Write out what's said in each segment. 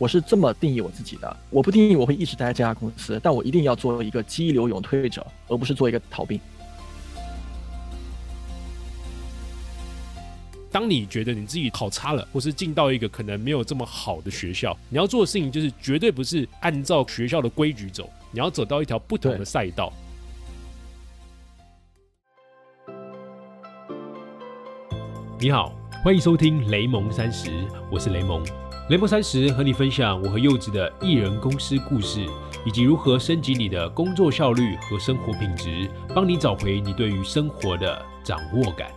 我是这么定义我自己的。我不定义我会一直待在这家公司，但我一定要做一个激流勇退者，而不是做一个逃兵。当你觉得你自己考差了，或是进到一个可能没有这么好的学校，你要做的事情就是绝对不是按照学校的规矩走，你要走到一条不同的赛道。你好，欢迎收听雷蒙三十，我是雷蒙。雷蒙三十和你分享我和柚子的艺人公司故事，以及如何升级你的工作效率和生活品质，帮你找回你对于生活的掌握感。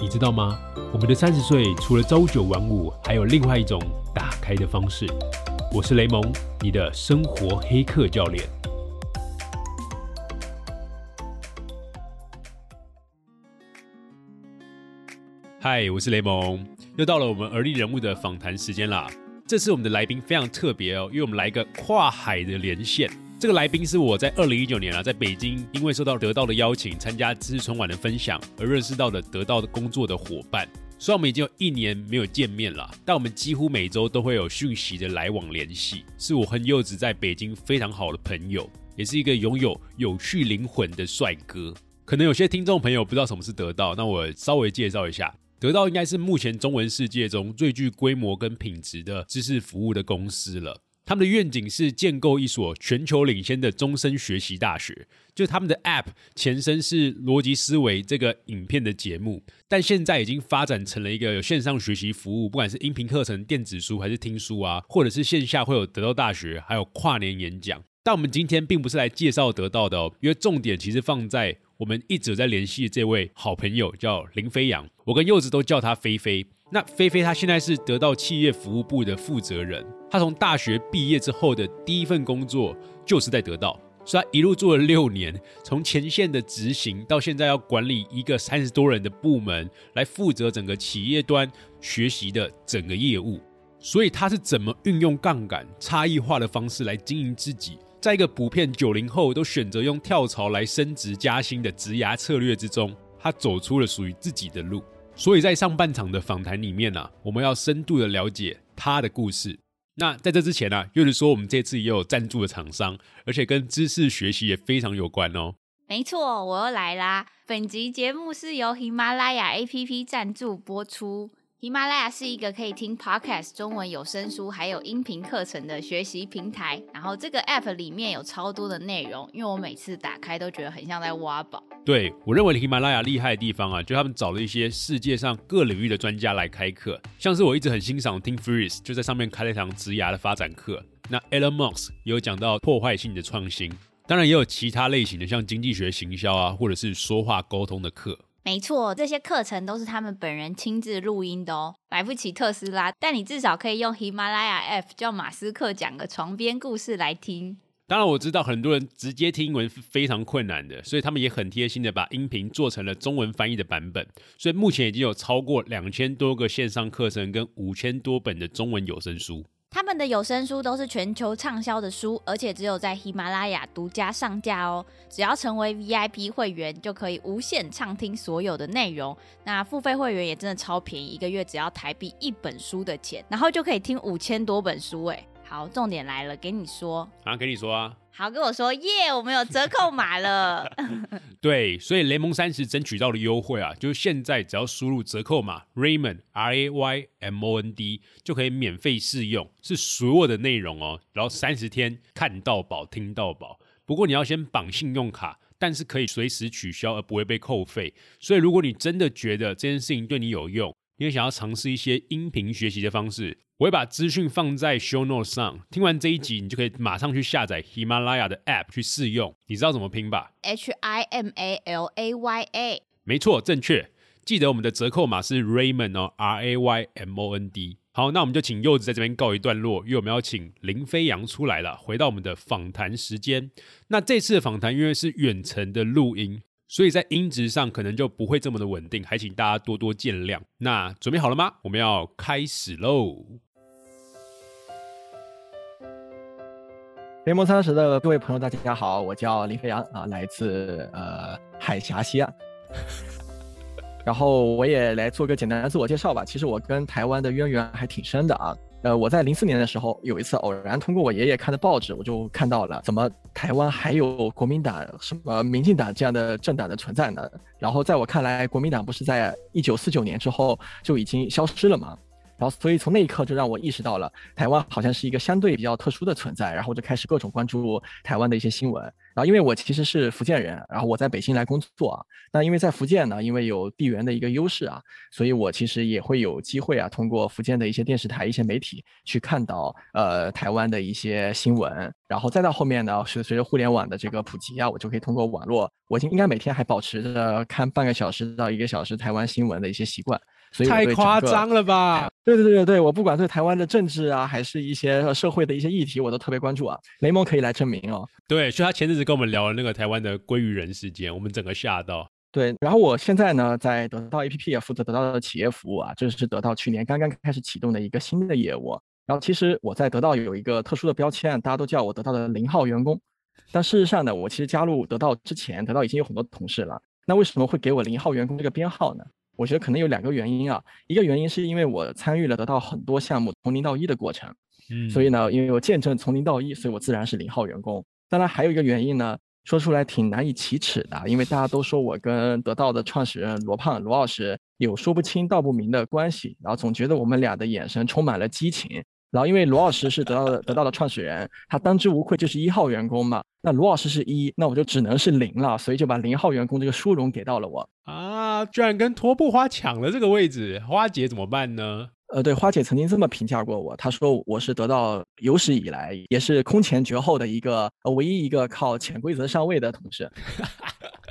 你知道吗？我们的三十岁除了朝九晚五，还有另外一种打开的方式。我是雷蒙，你的生活黑客教练。嗨，我是雷蒙，又到了我们而立人物的访谈时间啦。这次我们的来宾非常特别哦，因为我们来一个跨海的连线。这个来宾是我在二零一九年啊，在北京因为受到得到的邀请参加知识春晚的分享而认识到的得到的工作的伙伴。虽然我们已经有一年没有见面了，但我们几乎每周都会有讯息的来往联系。是我和柚子在北京非常好的朋友，也是一个拥有有趣灵魂的帅哥。可能有些听众朋友不知道什么是得到，那我稍微介绍一下，得到应该是目前中文世界中最具规模跟品质的知识服务的公司了。他们的愿景是建构一所全球领先的终身学习大学。就他们的 App 前身是逻辑思维这个影片的节目，但现在已经发展成了一个有线上学习服务，不管是音频课程、电子书还是听书啊，或者是线下会有得到大学，还有跨年演讲。但我们今天并不是来介绍得到的哦，因为重点其实放在我们一直在联系这位好朋友叫林飞扬，我跟柚子都叫他飞飞。那菲菲她现在是得到企业服务部的负责人，她从大学毕业之后的第一份工作就是在得到，所以她一路做了六年，从前线的执行到现在要管理一个三十多人的部门，来负责整个企业端学习的整个业务。所以她是怎么运用杠杆、差异化的方式来经营自己，在一个普遍九零后都选择用跳槽来升职加薪的职涯策略之中，他走出了属于自己的路。所以在上半场的访谈里面呢，我们要深度的了解他的故事。那在这之前呢，又是说我们这次也有赞助的厂商，而且跟知识学习也非常有关哦。没错，我又来啦！本集节目是由喜马拉雅 APP 赞助播出。喜马拉雅是一个可以听 podcast 中文有声书还有音频课程的学习平台。然后这个 app 里面有超多的内容，因为我每次打开都觉得很像在挖宝。对我认为喜马拉雅厉害的地方啊，就他们找了一些世界上各领域的专家来开课，像是我一直很欣赏听 Ferriss 就在上面开了一堂职涯的发展课。那 Elon Musk 也有讲到破坏性的创新，当然也有其他类型的，像经济学、行销啊，或者是说话沟通的课。没错，这些课程都是他们本人亲自录音的哦。买不起特斯拉，但你至少可以用喜马拉雅 F 叫马斯克讲个床边故事来听。当然，我知道很多人直接听英文是非常困难的，所以他们也很贴心的把音频做成了中文翻译的版本。所以目前已经有超过两千多个线上课程跟五千多本的中文有声书。他们的有声书都是全球畅销的书，而且只有在喜马拉雅独家上架哦。只要成为 VIP 会员，就可以无限畅听所有的内容。那付费会员也真的超便宜，一个月只要台币一本书的钱，然后就可以听五千多本书哎。好，重点来了，给你说啊，给你说啊。好，跟我说耶，我们有折扣码了。对，所以雷蒙三十争取到的优惠啊，就是现在只要输入折扣码 Raymond R A Y M O N D 就可以免费试用，是所有的内容哦。然后三十天看到宝，听到宝。不过你要先绑信用卡，但是可以随时取消而不会被扣费。所以如果你真的觉得这件事情对你有用，你也想要尝试一些音频学习的方式。我会把资讯放在 show notes 上，听完这一集，你就可以马上去下载喜马拉雅的 app 去试用。你知道怎么拼吧？H I M A L A Y A，没错，正确。记得我们的折扣码是 Raymond 哦，R A Y M O N D。好，那我们就请柚子在这边告一段落，因为我们要请林飞扬出来了，回到我们的访谈时间。那这次的访谈因为是远程的录音。所以在音质上可能就不会这么的稳定，还请大家多多见谅。那准备好了吗？我们要开始喽！联盟三十的各位朋友，大家好，我叫林飞扬啊，来自呃海峡西岸。然后我也来做个简单的自我介绍吧。其实我跟台湾的渊源还挺深的啊。呃，我在零四年的时候有一次偶然通过我爷爷看的报纸，我就看到了怎么台湾还有国民党、什么民进党这样的政党的存在呢？然后在我看来，国民党不是在一九四九年之后就已经消失了吗？然后，所以从那一刻就让我意识到了台湾好像是一个相对比较特殊的存在，然后我就开始各种关注台湾的一些新闻。然后，因为我其实是福建人，然后我在北京来工作啊。那因为在福建呢，因为有地缘的一个优势啊，所以我其实也会有机会啊，通过福建的一些电视台、一些媒体去看到呃台湾的一些新闻。然后再到后面呢，随随着互联网的这个普及啊，我就可以通过网络，我已经应该每天还保持着看半个小时到一个小时台湾新闻的一些习惯。太夸张了吧？对对对对对，我不管对台湾的政治啊，还是一些社会的一些议题，我都特别关注啊。雷蒙可以来证明哦。对，所以他前阵子跟我们聊了那个台湾的鲑鱼人事件，我们整个吓到。对，然后我现在呢，在得到 APP 也负责得到的企业服务啊，这是得到去年刚刚开始启动的一个新的业务。然后其实我在得到有一个特殊的标签，大家都叫我得到的零号员工。但事实上呢，我其实加入得到之前，得到已经有很多同事了。那为什么会给我零号员工这个编号呢？我觉得可能有两个原因啊，一个原因是因为我参与了得到很多项目从零到一的过程，嗯，所以呢，因为我见证从零到一，所以我自然是零号员工。当然还有一个原因呢，说出来挺难以启齿的，因为大家都说我跟得到的创始人罗胖罗老师有说不清道不明的关系，然后总觉得我们俩的眼神充满了激情。然后因为罗老师是得到的得到的创始人，他当之无愧就是一号员工嘛。那罗老师是一，那我就只能是零了，所以就把零号员工这个殊荣给到了我啊！居然跟拖布花抢了这个位置，花姐怎么办呢？呃，对，花姐曾经这么评价过我，她说我是得到有史以来也是空前绝后的一个唯一一个靠潜规则上位的同事。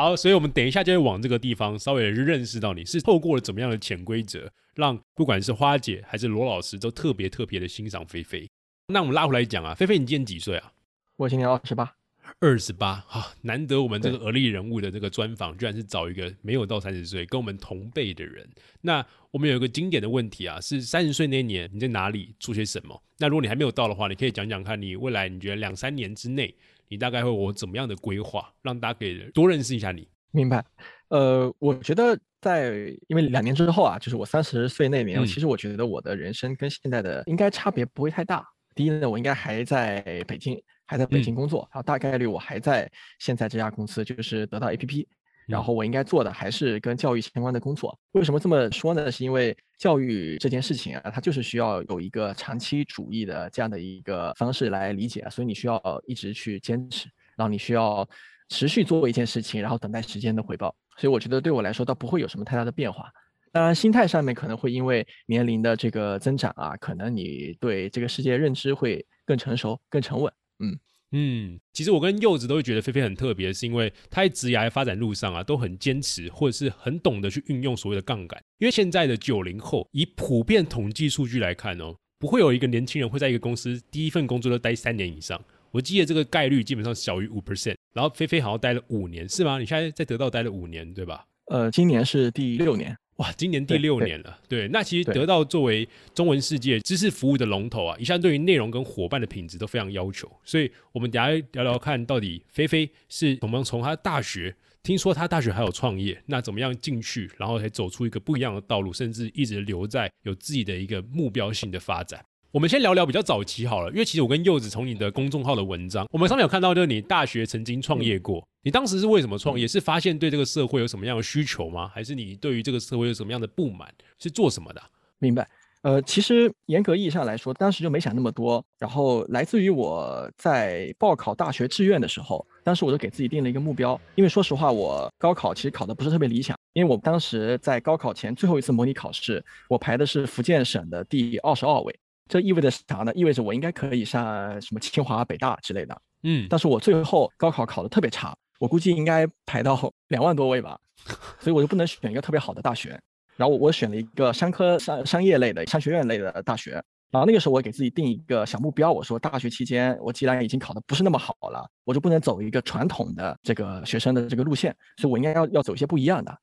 好，所以我们等一下就会往这个地方稍微认识到你是透过了怎么样的潜规则，让不管是花姐还是罗老师都特别特别的欣赏菲菲。那我们拉回来讲啊，菲菲，你今年几岁啊？我今年二十八，二十八，哈，难得我们这个而立人物的这个专访，居然是找一个没有到三十岁，跟我们同辈的人。那我们有一个经典的问题啊，是三十岁那年你在哪里做些什么？那如果你还没有到的话，你可以讲讲看你未来你觉得两三年之内，你大概会有怎么样的规划，让大家可以多认识一下你。明白，呃，我觉得在因为两年之后啊，就是我三十岁那年，其实我觉得我的人生跟现在的应该差别不会太大。第一呢，我应该还在北京。还在北京工作，然后大概率我还在现在这家公司，就是得到 APP，然后我应该做的还是跟教育相关的工作。为什么这么说呢？是因为教育这件事情啊，它就是需要有一个长期主义的这样的一个方式来理解，所以你需要一直去坚持，然后你需要持续做一件事情，然后等待时间的回报。所以我觉得对我来说倒不会有什么太大的变化。当然，心态上面可能会因为年龄的这个增长啊，可能你对这个世界认知会更成熟、更沉稳。嗯嗯，其实我跟柚子都会觉得菲菲很特别，是因为他在职涯发展路上啊，都很坚持，或者是很懂得去运用所谓的杠杆。因为现在的九零后，以普遍统计数据来看哦，不会有一个年轻人会在一个公司第一份工作都待三年以上。我记得这个概率基本上小于五 percent。然后菲菲好像待了五年，是吗？你现在在得到待了五年，对吧？呃，今年是第六年。哇，今年第六年了，对，那其实得到作为中文世界知识服务的龙头啊，一向对于内容跟伙伴的品质都非常要求，所以我们等下聊聊看到底菲菲是怎么从他大学，听说他大学还有创业，那怎么样进去，然后才走出一个不一样的道路，甚至一直留在有自己的一个目标性的发展。我们先聊聊比较早期好了，因为其实我跟柚子从你的公众号的文章，我们上面有看到，就是你大学曾经创业过。你当时是为什么创业？是发现对这个社会有什么样的需求吗？还是你对于这个社会有什么样的不满？是做什么的？明白。呃，其实严格意义上来说，当时就没想那么多。然后来自于我在报考大学志愿的时候，当时我就给自己定了一个目标。因为说实话，我高考其实考的不是特别理想，因为我当时在高考前最后一次模拟考试，我排的是福建省的第二十二位。这意味着啥呢？意味着我应该可以上什么清华、北大之类的。嗯，但是我最后高考考的特别差，我估计应该排到 两万多位吧，所以我就不能选一个特别好的大学。然后我选了一个商科、商商业类的、商学院类的大学。然后那个时候我给自己定一个小目标，我说大学期间我既然已经考的不是那么好了，我就不能走一个传统的这个学生的这个路线，所以我应该要要走一些不一样的。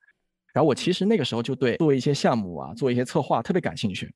然后我其实那个时候就对做一些项目啊，做一些策划特别感兴趣。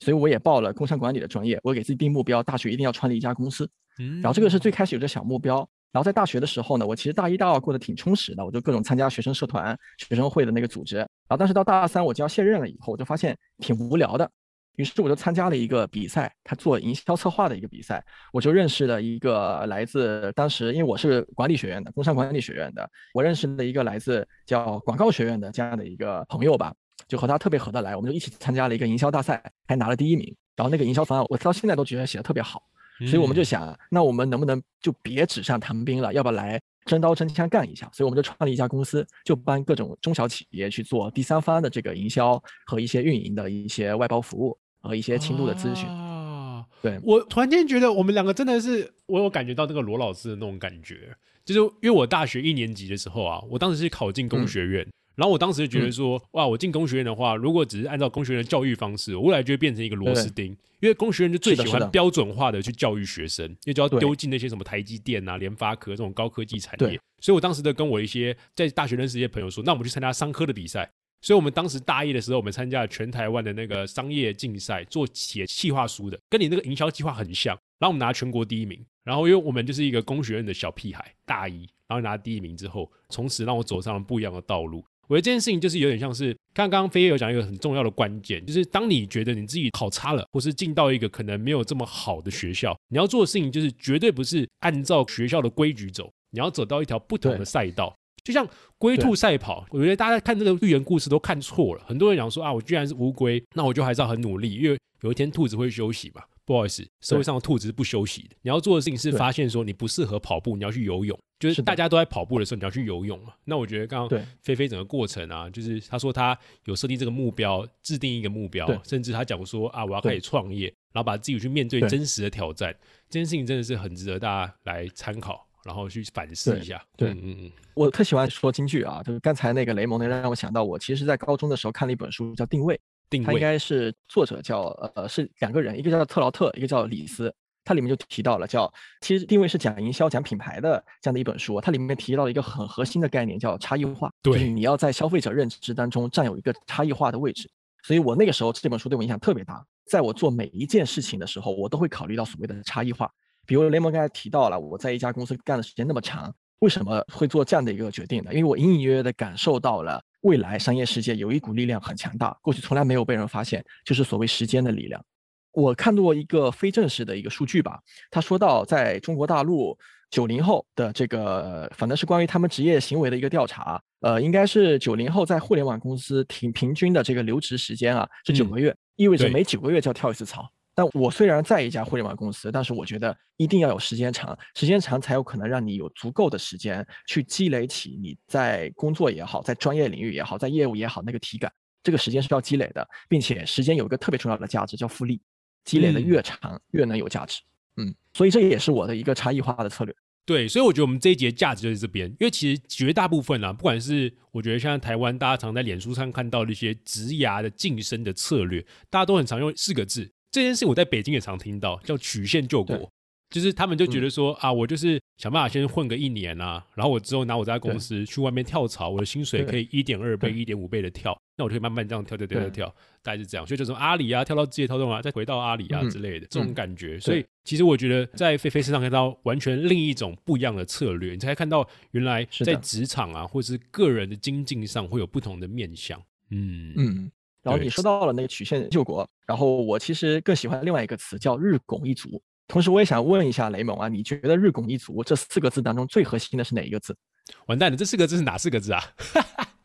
所以我也报了工商管理的专业，我给自己定目标，大学一定要创立一家公司。嗯，然后这个是最开始有个小目标。然后在大学的时候呢，我其实大一、大二过得挺充实的，我就各种参加学生社团、学生会的那个组织。然后但是到大三我就要卸任了以后，我就发现挺无聊的。于是我就参加了一个比赛，他做营销策划的一个比赛，我就认识了一个来自当时，因为我是管理学院的，工商管理学院的，我认识了一个来自叫广告学院的这样的一个朋友吧，就和他特别合得来，我们就一起参加了一个营销大赛，还拿了第一名。然后那个营销方案，我到现在都觉得写的特别好，所以我们就想，那我们能不能就别纸上谈兵了，要不要来真刀真枪干一下？所以我们就创立一家公司，就帮各种中小企业去做第三方的这个营销和一些运营的一些外包服务。和一些轻度的咨询啊，对我突然间觉得我们两个真的是，我有感觉到那个罗老师的那种感觉，就是因为我大学一年级的时候啊，我当时是考进工学院，然后我当时就觉得说，哇，我进工学院的话，如果只是按照工学院的教育方式，我未来就会变成一个螺丝钉，因为工学院就最喜欢标准化的去教育学生，因为就要丢进那些什么台积电啊、联发科这种高科技产业，所以我当时的跟我一些在大学认识一些朋友说，那我们去参加商科的比赛。所以，我们当时大一的时候，我们参加了全台湾的那个商业竞赛，做写企划书的，跟你那个营销计划很像。然后我们拿全国第一名。然后，因为我们就是一个工学院的小屁孩，大一，然后拿第一名之后，从此让我走上了不一样的道路。我觉得这件事情就是有点像是，刚刚飞有讲一个很重要的关键，就是当你觉得你自己考差了，或是进到一个可能没有这么好的学校，你要做的事情就是绝对不是按照学校的规矩走，你要走到一条不同的赛道。就像龟兔赛跑，我觉得大家看这个寓言故事都看错了。很多人讲说啊，我居然是乌龟，那我就还是要很努力，因为有一天兔子会休息嘛。不好意思，社会上的兔子是不休息的。你要做的事情是发现说你不适合跑步，你要去游泳。就是大家都在跑步的时候，你要去游泳嘛。那我觉得刚刚菲菲整个过程啊，就是他说他有设定这个目标，制定一个目标，甚至他讲说啊，我要开始创业，然后把自己去面对真实的挑战。这件事情真的是很值得大家来参考。然后去反思一下。对，嗯嗯，我特喜欢说京剧啊，就是刚才那个雷蒙，那让我想到，我其实在高中的时候看了一本书，叫《定位》，定位，它应该是作者叫呃是两个人，一个叫特劳特，一个叫李斯。它里面就提到了叫，其实定位是讲营销、讲品牌的这样的一本书。它里面提到了一个很核心的概念，叫差异化，就是你要在消费者认知当中占有一个差异化的位置。所以我那个时候这本书对我影响特别大，在我做每一件事情的时候，我都会考虑到所谓的差异化。比如雷蒙刚才提到了，我在一家公司干的时间那么长，为什么会做这样的一个决定呢？因为我隐隐约约的感受到了未来商业世界有一股力量很强大，过去从来没有被人发现，就是所谓时间的力量。我看过一个非正式的一个数据吧，他说到在中国大陆九零后的这个，反正是关于他们职业行为的一个调查，呃，应该是九零后在互联网公司平平均的这个留职时间啊是九个月，意味着每九个月就要跳一次槽。但我虽然在一家互联网公司，但是我觉得一定要有时间长，时间长才有可能让你有足够的时间去积累起你在工作也好，在专业领域也好，在业务也好那个体感。这个时间是要积累的，并且时间有一个特别重要的价值叫复利，积累的越长越能有价值。嗯，所以这也是我的一个差异化的策略。对，所以我觉得我们这一节价值就在这边，因为其实绝大部分啊，不管是我觉得像台湾大家常在脸书上看到的一些职涯的晋升的策略，大家都很常用四个字。这件事我在北京也常听到，叫曲线救国，就是他们就觉得说啊，我就是想办法先混个一年啊，然后我之后拿我这家公司去外面跳槽，我的薪水可以一点二倍、一点五倍的跳，那我就可以慢慢这样跳跳跳跳跳，大概是这样。所以就从阿里啊跳到字节跳动啊，再回到阿里啊之类的这种感觉。所以其实我觉得在菲菲身上看到完全另一种不一样的策略，你才看到原来在职场啊，或者是个人的精进上会有不同的面向。嗯。嗯。然后你说到了那个曲线救国，然后我其实更喜欢另外一个词叫日拱一卒。同时我也想问一下雷蒙啊，你觉得日拱一卒这四个字当中最核心的是哪一个字？完蛋了，这四个字是哪四个字啊？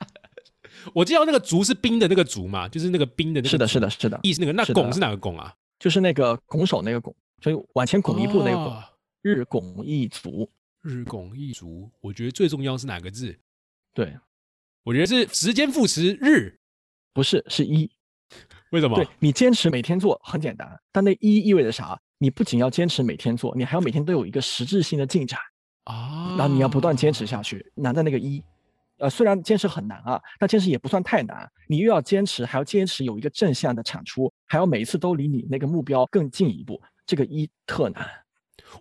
我知道那个卒是兵的那个卒嘛，就是那个兵的那个。是的，是的，是的。意思那个那拱是哪个拱啊？就是那个拱手那个拱，所以往前拱一步那个拱。日拱一卒，日拱一卒。我觉得最重要是哪个字？对，我觉得是时间副词日。不是，是一，为什么？对你坚持每天做很简单，但那一意味着啥？你不仅要坚持每天做，你还要每天都有一个实质性的进展啊。然后你要不断坚持下去，难在那个一，呃，虽然坚持很难啊，但坚持也不算太难。你又要坚持，还要坚持有一个正向的产出，还要每一次都离你那个目标更进一步，这个一特难。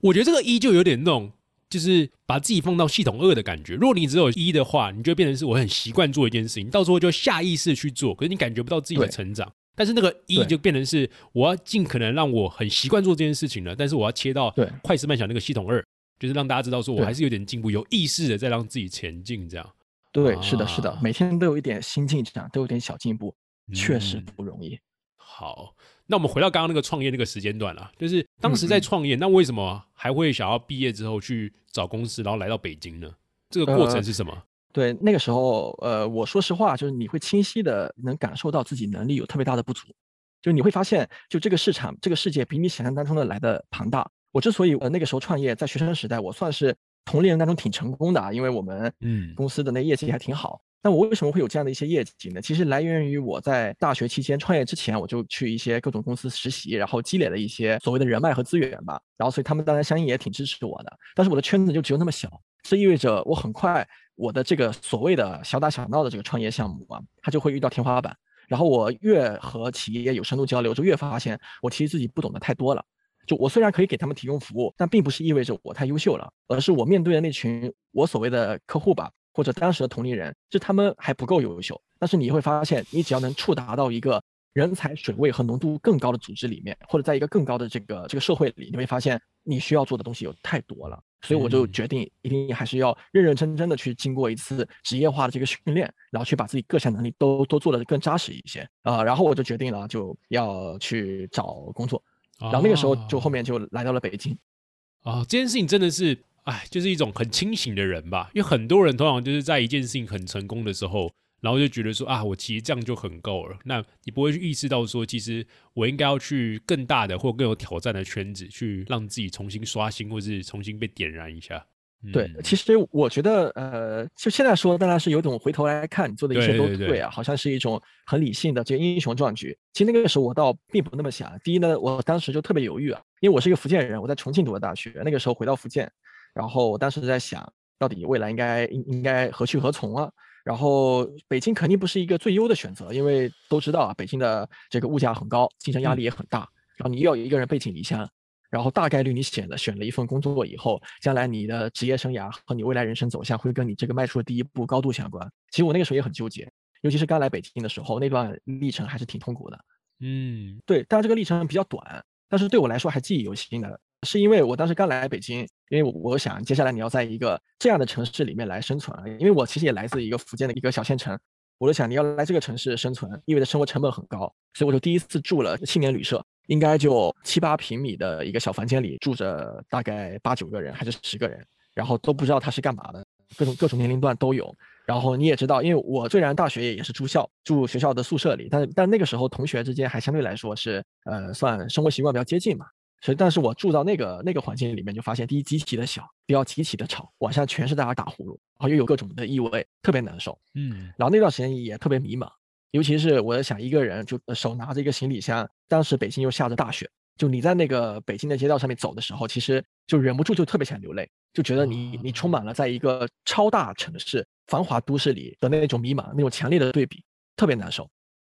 我觉得这个一就有点那种。就是把自己放到系统二的感觉。如果你只有一的话，你就变成是我很习惯做一件事情，到时候就下意识去做，可是你感觉不到自己的成长。但是那个一就变成是我要尽可能让我很习惯做这件事情了，但是我要切到快思慢想那个系统二，就是让大家知道说我还是有点进步，有意识的在让自己前进。这样对，是的，是的，每天都有一点新进展，都有点小进步，确实不容易。好，那我们回到刚刚那个创业那个时间段了，就是当时在创业，那为什么还会想要毕业之后去找公司，然后来到北京呢？这个过程是什么？对，那个时候，呃，我说实话，就是你会清晰的能感受到自己能力有特别大的不足，就你会发现，就这个市场，这个世界比你想象当中的来的庞大。我之所以呃那个时候创业，在学生时代，我算是同龄人当中挺成功的啊，因为我们嗯公司的那业绩还挺好。那我为什么会有这样的一些业绩呢？其实来源于我在大学期间创业之前，我就去一些各种公司实习，然后积累了一些所谓的人脉和资源吧。然后所以他们当然相应也挺支持我的。但是我的圈子就只有那么小，这意味着我很快我的这个所谓的小打小闹的这个创业项目啊，它就会遇到天花板。然后我越和企业有深度交流，就越发现我其实自己不懂得太多了。就我虽然可以给他们提供服务，但并不是意味着我太优秀了，而是我面对的那群我所谓的客户吧。或者当时的同龄人，就他们还不够优秀，但是你会发现，你只要能触达到一个人才水位和浓度更高的组织里面，或者在一个更高的这个这个社会里，你会发现你需要做的东西有太多了。所以我就决定，一定还是要认认真真的去经过一次职业化的这个训练，然后去把自己各项能力都都做得更扎实一些啊。然后我就决定了，就要去找工作，然后那个时候就后面就来到了北京。啊，这件事情真的是。哎，就是一种很清醒的人吧，因为很多人通常就是在一件事情很成功的时候，然后就觉得说啊，我其实这样就很够了。那你不会去意识到说，其实我应该要去更大的或更有挑战的圈子，去让自己重新刷新，或是重新被点燃一下。对，其实我觉得，呃，就现在说当然是有种回头来看，你做的一切都对啊，好像是一种很理性的这个英雄壮举。其实那个时候我倒并不那么想。第一呢，我当时就特别犹豫啊，因为我是一个福建人，我在重庆读的大学，那个时候回到福建。然后我当时在想，到底未来应该应应该何去何从啊？然后北京肯定不是一个最优的选择，因为都知道啊，北京的这个物价很高，竞争压力也很大。然后你又有一个人背井离乡，然后大概率你选了选了一份工作以后，将来你的职业生涯和你未来人生走向会跟你这个迈出的第一步高度相关。其实我那个时候也很纠结，尤其是刚来北京的时候，那段历程还是挺痛苦的。嗯，对，但这个历程比较短，但是对我来说还记忆犹新的。是因为我当时刚来北京，因为我想接下来你要在一个这样的城市里面来生存，因为我其实也来自一个福建的一个小县城，我就想你要来这个城市生存，意味着生活成本很高，所以我就第一次住了青年旅社，应该就七八平米的一个小房间里住着大概八九个人还是十个人，然后都不知道他是干嘛的，各种各种年龄段都有。然后你也知道，因为我虽然大学也是住校，住学校的宿舍里，但但那个时候同学之间还相对来说是呃算生活习惯比较接近嘛。所以，但是我住到那个那个环境里面，就发现第一极其的小，第二极其的吵，晚上全是大家打呼噜，然后又有各种的异味，特别难受。嗯，然后那段时间也特别迷茫，尤其是我在想一个人，就手拿着一个行李箱，当时北京又下着大雪，就你在那个北京的街道上面走的时候，其实就忍不住就特别想流泪，就觉得你你充满了在一个超大城市、繁华都市里的那种迷茫，那种强烈的对比，特别难受。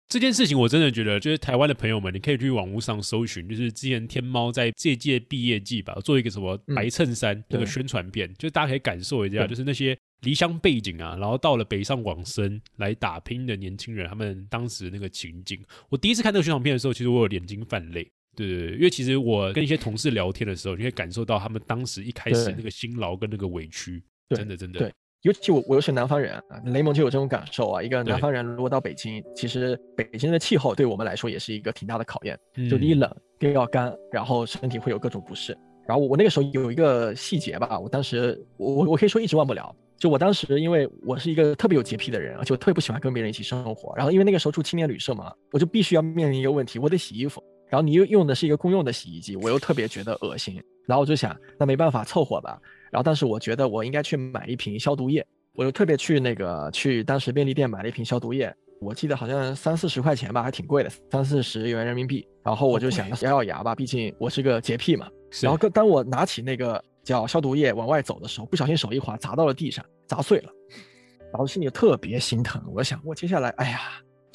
这件事情我真的觉得，就是台湾的朋友们，你可以去网络上搜寻，就是之前天猫在这届毕业季吧，做一个什么白衬衫那个宣传片，就大家可以感受一下，就是那些离乡背景啊，然后到了北上广深来打拼的年轻人，他们当时那个情景。我第一次看那个宣传片的时候，其实我有眼睛泛泪，对对对，因为其实我跟一些同事聊天的时候，你可以感受到他们当时一开始那个辛劳跟那个委屈，真的真的。尤其我我又是南方人啊，雷蒙就有这种感受啊。一个南方人如果到北京，其实北京的气候对我们来说也是一个挺大的考验。就第一冷，第二干，然后身体会有各种不适。然后我那个时候有一个细节吧，我当时我我我可以说一直忘不了。就我当时因为我是一个特别有洁癖的人，而且我特别不喜欢跟别人一起生活。然后因为那个时候住青年旅社嘛，我就必须要面临一个问题，我得洗衣服。然后你又用的是一个公用的洗衣机，我又特别觉得恶心。然后我就想，那没办法凑合吧。然后但是我觉得我应该去买一瓶消毒液。我就特别去那个去当时便利店买了一瓶消毒液，我记得好像三四十块钱吧，还挺贵的，三四十元人民币。然后我就想咬咬牙吧，毕竟我是个洁癖嘛。然后当我拿起那个叫消毒液往外走的时候，不小心手一滑，砸到了地上，砸碎了。然后心里特别心疼，我想我接下来，哎呀，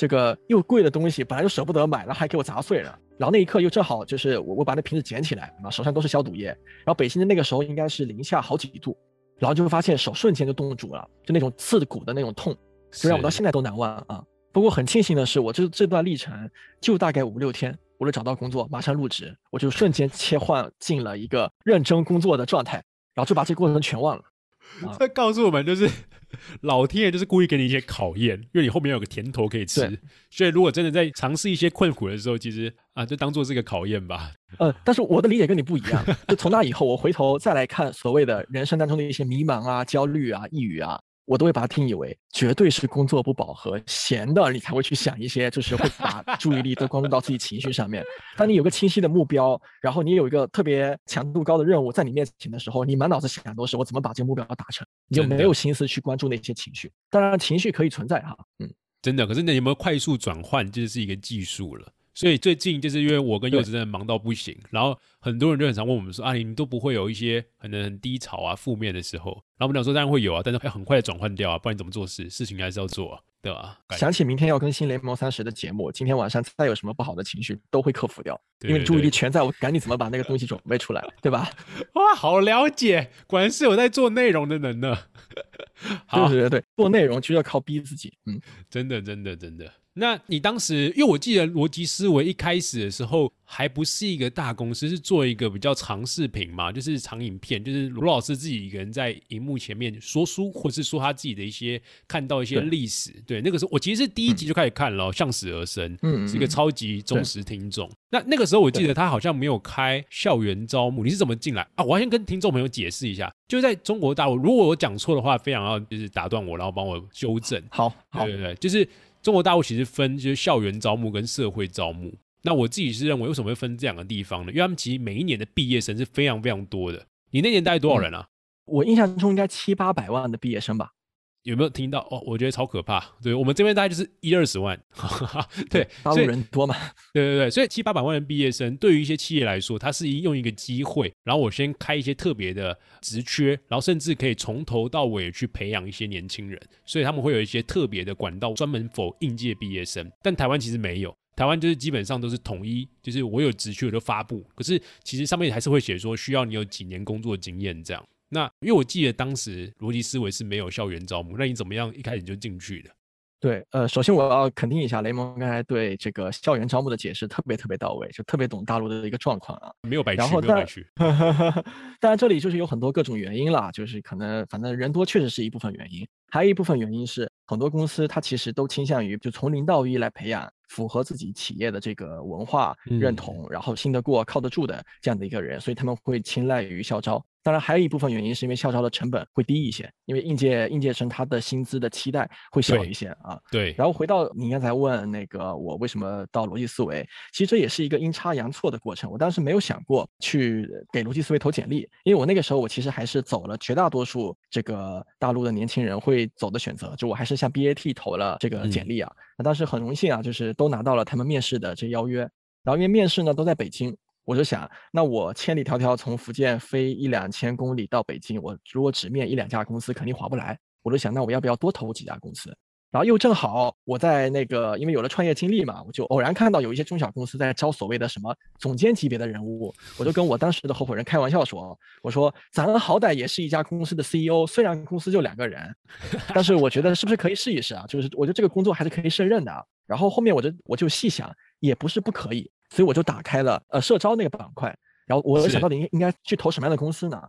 这个又贵的东西，本来就舍不得买然后，还给我砸碎了。然后那一刻又正好就是我我把那瓶子捡起来，啊，手上都是消毒液。然后北京的那个时候应该是零下好几度。然后就会发现手瞬间就冻住了，就那种刺骨的那种痛，就让我到现在都难忘啊。不过很庆幸的是，我这这段历程就大概五六天，我就找到工作，马上入职，我就瞬间切换进了一个认真工作的状态，然后就把这个过程全忘了。这告诉我们就是老天爷就是故意给你一些考验，因为你后面有个甜头可以吃。所以如果真的在尝试一些困苦的时候，其实啊，就当做是个考验吧。呃，但是我的理解跟你不一样。就从那以后，我回头再来看所谓的人生当中的一些迷茫啊、焦虑啊、抑郁啊。我都会把它定义为绝对是工作不饱和，闲的你才会去想一些，就是会把 注意力都关注到自己情绪上面。当你有个清晰的目标，然后你有一个特别强度高的任务在你面前的时候，你满脑子想的都是我怎么把这个目标达成，你就没有心思去关注那些情绪。当然，情绪可以存在哈，嗯，真的。可是你有没有快速转换，就是一个技术了。所以最近就是因为我跟柚子真的忙到不行，然后很多人就很常问我们说：“啊，你们都不会有一些可能很低潮啊、负面的时候？”然后我们讲说：“当然会有啊，但是要很快的转换掉啊，不然你怎么做事？事情还是要做，啊，对吧？”想起明天要更新《雷蒙三十》的节目，今天晚上再有什么不好的情绪都会克服掉，因为注意力全在我赶紧怎么把那个东西准备出来，对吧？哇，好了解，果然是有在做内容的人呢。对对对对，做内容就要靠逼自己，嗯，真的真的真的。那你当时，因为我记得逻辑思维一开始的时候还不是一个大公司，是做一个比较长视频嘛，就是长影片，就是罗老师自己一个人在荧幕前面说书，或是说他自己的一些看到一些历史。对，那个时候我其实是第一集就开始看了，向死而生，嗯，是一个超级忠实听众。那那个时候我记得他好像没有开校园招募，你是怎么进来啊？我要先跟听众朋友解释一下，就是在中国大陆，如果我讲错的话，非常要就是打断我，然后帮我纠正。好，对对对，就是。中国大陆其实分就是校园招募跟社会招募。那我自己是认为，为什么会分这两个地方呢？因为他们其实每一年的毕业生是非常非常多的。你那年大概多少人啊？我印象中应该七八百万的毕业生吧。有没有听到哦？我觉得超可怕。对我们这边大概就是一二十万，对，大陆人多嘛？对对对，所以七八百万的毕业生，对于一些企业来说，它是用一个机会，然后我先开一些特别的职缺，然后甚至可以从头到尾去培养一些年轻人，所以他们会有一些特别的管道，专门否应届毕业生。但台湾其实没有，台湾就是基本上都是统一，就是我有职缺我就发布，可是其实上面还是会写说需要你有几年工作经验这样。那因为我记得当时逻辑思维是没有校园招募，那你怎么样一开始就进去的？对，呃，首先我要肯定一下雷蒙刚才对这个校园招募的解释特别特别到位，就特别懂大陆的一个状况啊，没有白去，没有白去。当然这里就是有很多各种原因啦，就是可能反正人多确实是一部分原因，还有一部分原因是很多公司它其实都倾向于就从零到一来培养符合自己企业的这个文化认同，然后信得过、靠得住的这样的一个人，所以他们会青睐于校招。当然，还有一部分原因是因为校招的成本会低一些，因为应届应届生他的薪资的期待会小一些啊。对。然后回到你刚才问那个我为什么到逻辑思维，其实这也是一个阴差阳错的过程。我当时没有想过去给逻辑思维投简历，因为我那个时候我其实还是走了绝大多数这个大陆的年轻人会走的选择，就我还是向 BAT 投了这个简历啊。那当时很荣幸啊，就是都拿到了他们面试的这邀约，然后因为面试呢都在北京。我就想，那我千里迢迢从福建飞一两千公里到北京，我如果只面一两家公司，肯定划不来。我就想，那我要不要多投几家公司？然后又正好我在那个，因为有了创业经历嘛，我就偶然看到有一些中小公司在招所谓的什么总监级别的人物，我就跟我当时的合伙人开玩笑说，我说咱好歹也是一家公司的 CEO，虽然公司就两个人，但是我觉得是不是可以试一试啊？就是我觉得这个工作还是可以胜任的。然后后面我就我就细想，也不是不可以。所以我就打开了呃社招那个板块，然后我想到底应应该去投什么样的公司呢？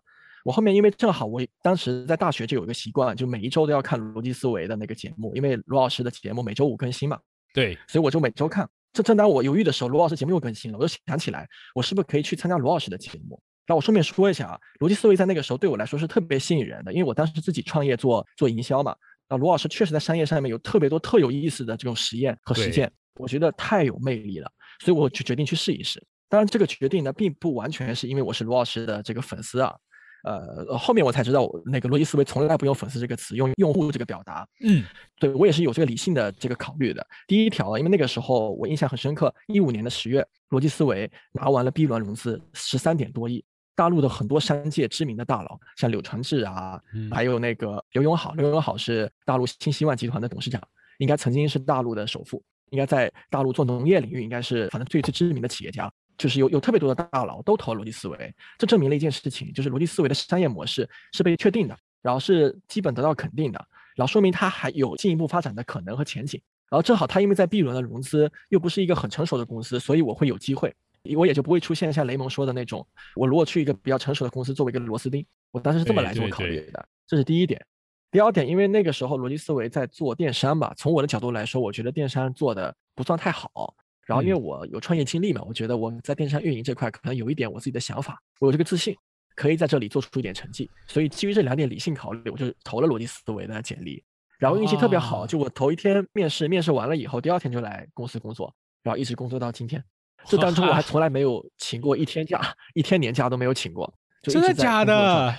我后面因为正好我当时在大学就有一个习惯，就每一周都要看逻辑思维的那个节目，因为罗老师的节目每周五更新嘛。对，所以我就每周看。这正当我犹豫的时候，罗老师节目又更新了，我就想起来，我是不是可以去参加罗老师的节目？那我顺便说一下啊，逻辑思维在那个时候对我来说是特别吸引人的，因为我当时自己创业做做营销嘛。那罗老师确实在商业上面有特别多特有意思的这种实验和实践，我觉得太有魅力了，所以我就决定去试一试。当然，这个决定呢，并不完全是因为我是罗老师的这个粉丝啊，呃，后面我才知道，那个逻辑思维从来不用“粉丝”这个词，用“用户”这个表达。嗯，对我也是有这个理性的这个考虑的。第一条，因为那个时候我印象很深刻，一五年的十月，逻辑思维拿完了 B 轮融资十三点多亿，大陆的很多商界知名的大佬，像柳传志啊，还有那个刘永好，刘永好是大陆新希望集团的董事长，应该曾经是大陆的首富，应该在大陆做农业领域应该是反正最最知名的企业家。就是有有特别多的大佬都投了逻辑思维，这证明了一件事情，就是逻辑思维的商业模式是被确定的，然后是基本得到肯定的，然后说明它还有进一步发展的可能和前景。然后正好它因为在 B 轮的融资又不是一个很成熟的公司，所以我会有机会。我也就不会出现像雷蒙说的那种，我如果去一个比较成熟的公司作为一个螺丝钉，我当时是这么来这么考虑的，这是第一点。第二点，因为那个时候逻辑思维在做电商吧，从我的角度来说，我觉得电商做的不算太好。然后因为我有创业经历嘛，我觉得我在电商运营这块可能有一点我自己的想法，我有这个自信，可以在这里做出一点成绩。所以基于这两点理性考虑，我就投了逻辑思维的简历。然后运气特别好，就我头一天面试，面试完了以后，第二天就来公司工作，然后一直工作到今天。这当中我还从来没有请过一天假，一天年假都没有请过。真的假的？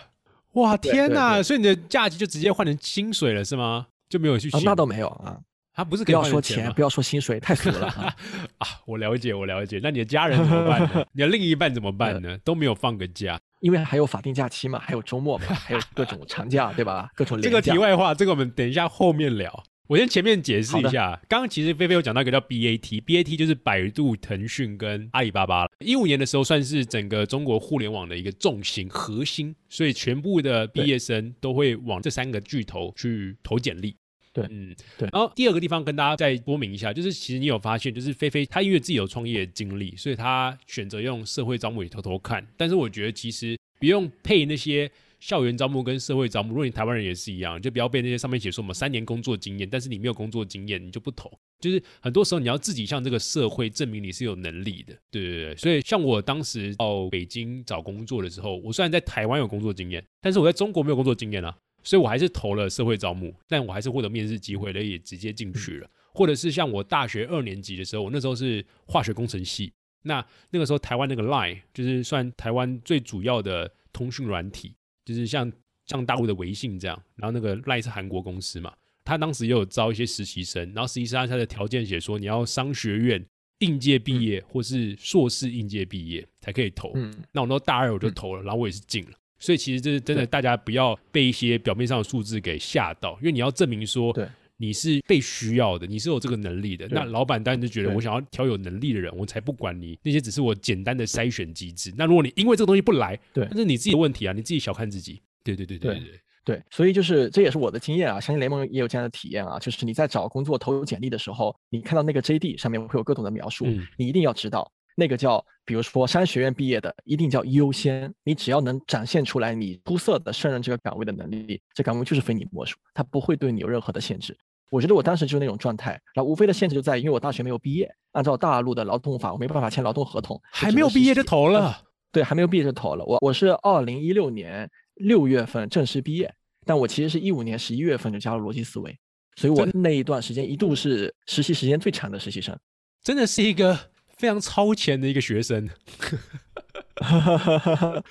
哇天哪！所以你的假期就直接换成薪水了是吗？就没有去？那倒没有啊。他不是不要说钱，不要说薪水，太俗了 啊！我了解，我了解。那你的家人怎么办呢？你的另一半怎么办呢？都没有放个假，因为还有法定假期嘛，还有周末嘛，还有各种长假，对吧？各种这个题外话，这个我们等一下后面聊。我先前面解释一下，刚刚其实菲菲有讲到一个叫 BAT，BAT 就是百度、腾讯跟阿里巴巴。一五年的时候算是整个中国互联网的一个重心核心，所以全部的毕业生都会往这三个巨头去投简历。对，嗯，对。然后第二个地方跟大家再说明一下，就是其实你有发现，就是菲菲她因为自己有创业经历，所以她选择用社会招募也偷偷看。但是我觉得其实不用配那些。校园招募跟社会招募，如果你台湾人也是一样，就不要被那些上面写说我们三年工作经验，但是你没有工作经验，你就不投。就是很多时候你要自己向这个社会证明你是有能力的，对对对。所以像我当时到北京找工作的时候，我虽然在台湾有工作经验，但是我在中国没有工作经验啊，所以我还是投了社会招募，但我还是获得面试机会了，也直接进去了。或者是像我大学二年级的时候，我那时候是化学工程系，那那个时候台湾那个 Line 就是算台湾最主要的通讯软体。就是像像大陆的微信这样，然后那个 Line 是韩国公司嘛，他当时也有招一些实习生，然后实习生他的条件写说你要商学院应届毕业或是硕士应届毕业才可以投。嗯，那我到大二我就投了，然后我也是进了。所以其实这是真的，大家不要被一些表面上的数字给吓到，因为你要证明说你是被需要的，你是有这个能力的。那老板当然就觉得我想要挑有能力的人，我才不管你那些只是我简单的筛选机制。那如果你因为这个东西不来，对，那是你自己的问题啊，你自己小看自己。对对对对对对，所以就是这也是我的经验啊，相信雷蒙也有这样的体验啊，就是你在找工作投简历的时候，你看到那个 JD 上面会有各种的描述，你一定要知道那个叫，比如说商学院毕业的，一定叫优先。你只要能展现出来你出色的胜任这个岗位的能力，这岗位就是非你莫属，它不会对你有任何的限制。我觉得我当时就是那种状态，然后无非的限制就在，因为我大学没有毕业，按照大陆的劳动法，我没办法签劳动合同，还没有毕业就投了。对，还没有毕业就投了。我我是二零一六年六月份正式毕业，但我其实是一五年十一月份就加入逻辑思维，所以我那一段时间一度是实习时间最长的实习生，真的是一个非常超前的一个学生。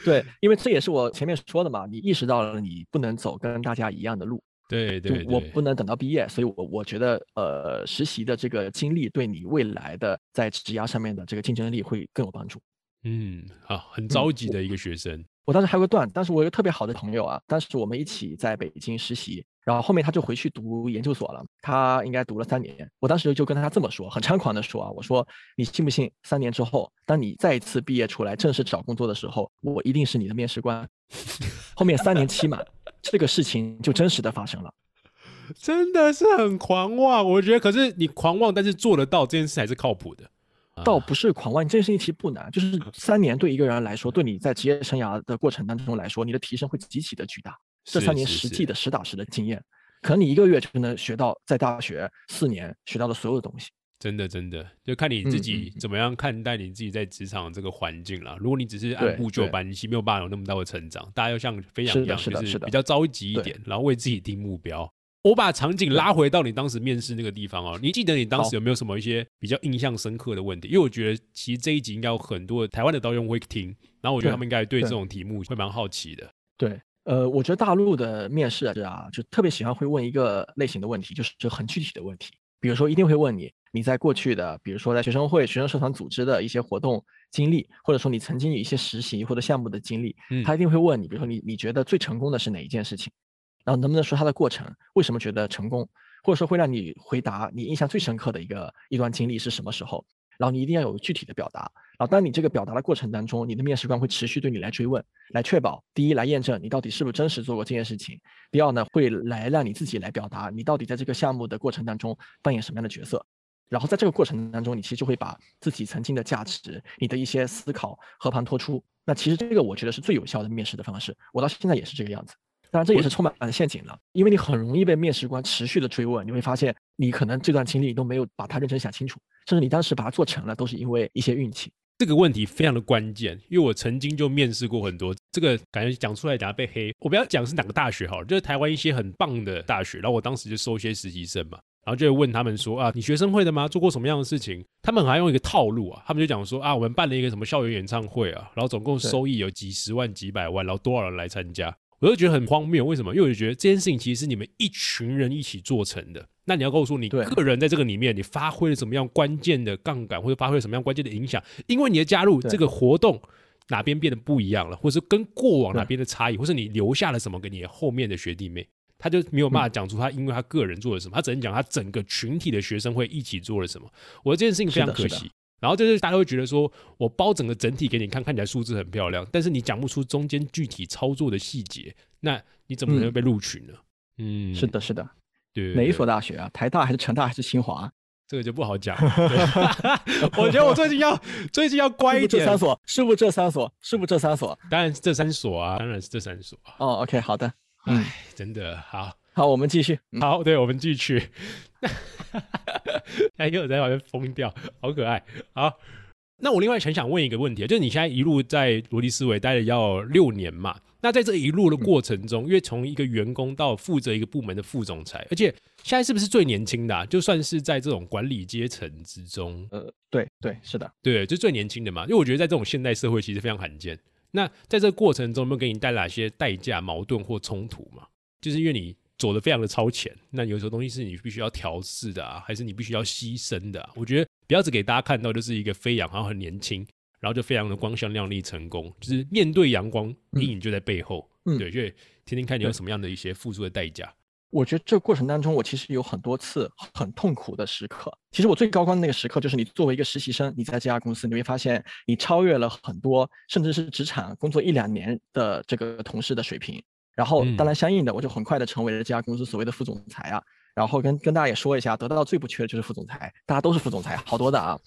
对，因为这也是我前面说的嘛，你意识到了你不能走跟大家一样的路。对对，我不能等到毕业，所以我我觉得，呃，实习的这个经历对你未来的在职涯上面的这个竞争力会更有帮助。嗯，好，很着急的一个学生。我当时还有个段，当时我有个特别好的朋友啊，当时我们一起在北京实习，然后后面他就回去读研究所了，他应该读了三年。我当时就跟他这么说，很猖狂的说啊，我说你信不信，三年之后，当你再一次毕业出来正式找工作的时候，我一定是你的面试官。后面三年期满。这个事情就真实的发生了，真的是很狂妄。我觉得，可是你狂妄，但是做得到这件事还是靠谱的。倒不是狂妄，这件事情其实不难，就是三年对一个人来说，对你在职业生涯的过程当中来说，你的提升会极其的巨大。这三年实际的实打实的经验，可能你一个月就能学到在大学四年学到的所有的东西。真的，真的，就看你自己怎么样看待你自己在职场这个环境了。如果你只是按部就班，你没有办法有那么大的成长。大家要像飞扬一样，就是比较着急一点，然后为自己定目标。我把场景拉回到你当时面试那个地方哦，你记得你当时有没有什么一些比较印象深刻的问题？因为我觉得其实这一集应该有很多台湾的导演会听，然后我觉得他们应该对这种题目会蛮好奇的。对，呃，我觉得大陆的面试啊，就特别喜欢会问一个类型的问题，就是就很具体的问题，比如说一定会问你。你在过去的，比如说在学生会、学生社团组织的一些活动经历，或者说你曾经有一些实习或者项目的经历，他一定会问你，比如说你你觉得最成功的是哪一件事情，然后能不能说它的过程，为什么觉得成功，或者说会让你回答你印象最深刻的一个一段经历是什么时候，然后你一定要有具体的表达，然后当你这个表达的过程当中，你的面试官会持续对你来追问，来确保第一来验证你到底是不是真实做过这件事情，第二呢会来让你自己来表达你到底在这个项目的过程当中扮演什么样的角色。然后在这个过程当中，你其实就会把自己曾经的价值、你的一些思考和盘托出。那其实这个我觉得是最有效的面试的方式。我到现在也是这个样子。当然，这也是充满了陷阱的，因为你很容易被面试官持续的追问。你会发现，你可能这段经历都没有把它认真想清楚，甚至你当时把它做成了，都是因为一些运气。这个问题非常的关键，因为我曾经就面试过很多，这个感觉讲出来等下被黑。我不要讲是哪个大学好，就是台湾一些很棒的大学，然后我当时就收一些实习生嘛，然后就会问他们说啊，你学生会的吗？做过什么样的事情？他们还用一个套路啊，他们就讲说啊，我们办了一个什么校园演唱会啊，然后总共收益有几十万、几百万，然后多少人来参加。我就觉得很荒谬，为什么？因为我觉得这件事情其实是你们一群人一起做成的。那你要告诉我你个人在这个里面，你发挥了什么样关键的杠杆，或者发挥了什么样关键的影响？因为你的加入，这个活动哪边变得不一样了，或者是跟过往哪边的差异，或是你留下了什么给你后面的学弟妹，他就没有办法讲出他因为他个人做了什么，他只能讲他整个群体的学生会一起做了什么。我这件事情非常可惜。然后就是大家会觉得说，我包整个整体给你看，看起来数字很漂亮，但是你讲不出中间具体操作的细节，那你怎么能被录取呢？嗯，是的，是的，对，哪一所大学啊？台大还是成大还是清华？这个就不好讲。我觉得我最近要最近要乖一点。这三所是不是这三所？是不是这三所？当然是这三所啊，当然是这三所。哦，OK，好的。哎，真的好。好，我们继续。好，对，我们继续。哎，又在旁边疯掉，好可爱。好，那我另外很想问一个问题，就是你现在一路在罗辑思维待了要六年嘛？那在这一路的过程中，因为从一个员工到负责一个部门的副总裁，而且现在是不是最年轻的？就算是在这种管理阶层之中，呃，对对，是的，对，就最年轻的嘛。因为我觉得在这种现代社会，其实非常罕见。那在这个过程中，有没有给你带来一些代价、矛盾或冲突嘛？就是因为你。走的非常的超前，那有时候东西是你必须要调试的啊，还是你必须要牺牲的？我觉得不要只给大家看到就是一个飞扬，然后很年轻，然后就非常的光鲜亮丽成功，就是面对阳光，阴影就在背后。嗯，对，就听听看你有什么样的一些付出的代价。我觉得这个过程当中，我其实有很多次很痛苦的时刻。其实我最高光的那个时刻，就是你作为一个实习生，你在这家公司，你会发现你超越了很多，甚至是职场工作一两年的这个同事的水平。然后，当然，相应的，我就很快的成为了这家公司所谓的副总裁啊。然后跟跟大家也说一下，得到最不缺的就是副总裁，大家都是副总裁，好多的啊。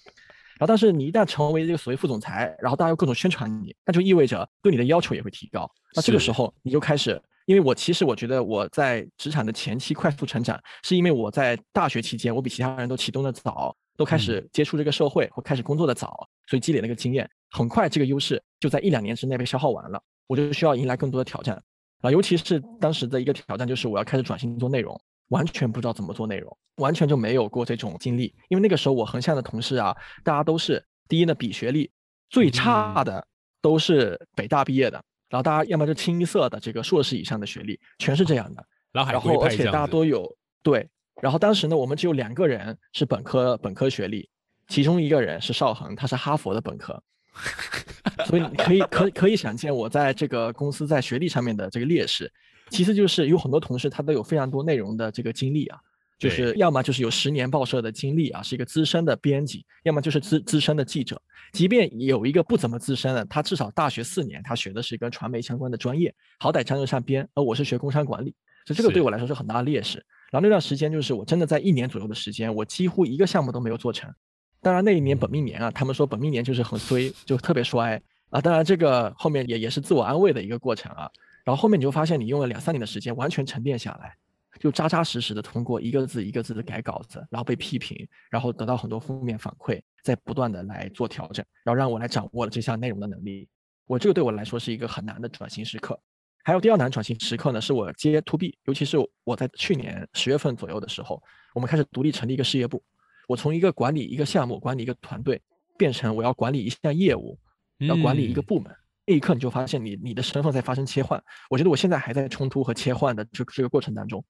然后，但是你一旦成为这个所谓副总裁，然后大家又各种宣传你，那就意味着对你的要求也会提高。那这个时候你就开始，因为我其实我觉得我在职场的前期快速成长，是因为我在大学期间我比其他人都启动的早，都开始接触这个社会或开始工作的早，所以积累了个经验，很快这个优势就在一两年之内被消耗完了，我就需要迎来更多的挑战。啊，尤其是当时的一个挑战，就是我要开始转型做内容，完全不知道怎么做内容，完全就没有过这种经历。因为那个时候我横向的同事啊，大家都是第一呢，比学历最差的都是北大毕业的，然后大家要么就清一色的这个硕士以上的学历，全是这样的。然后而且大家都有对，然后当时呢，我们只有两个人是本科本科学历，其中一个人是邵恒，他是哈佛的本科。所以你可以可可以想见，我在这个公司在学历上面的这个劣势，其次就是有很多同事他都有非常多内容的这个经历啊，就是要么就是有十年报社的经历啊，是一个资深的编辑，要么就是资资深的记者。即便有一个不怎么资深的，他至少大学四年，他学的是跟传媒相关的专业，好歹沾得上边。而我是学工商管理，所以这个对我来说是很大的劣势。然后那段时间就是我真的在一年左右的时间，我几乎一个项目都没有做成。当然那一年本命年啊，他们说本命年就是很衰，就特别衰啊。当然这个后面也也是自我安慰的一个过程啊。然后后面你就发现你用了两三年的时间完全沉淀下来，就扎扎实实的通过一个字一个字的改稿子，然后被批评，然后得到很多负面反馈，再不断的来做调整，然后让我来掌握了这项内容的能力。我这个对我来说是一个很难的转型时刻。还有第二难转型时刻呢，是我接 to B，尤其是我在去年十月份左右的时候，我们开始独立成立一个事业部。我从一个管理一个项目、管理一个团队，变成我要管理一项业务，要管理一个部门，那一刻你就发现你你的身份在发生切换。我觉得我现在还在冲突和切换的这这个过程当中，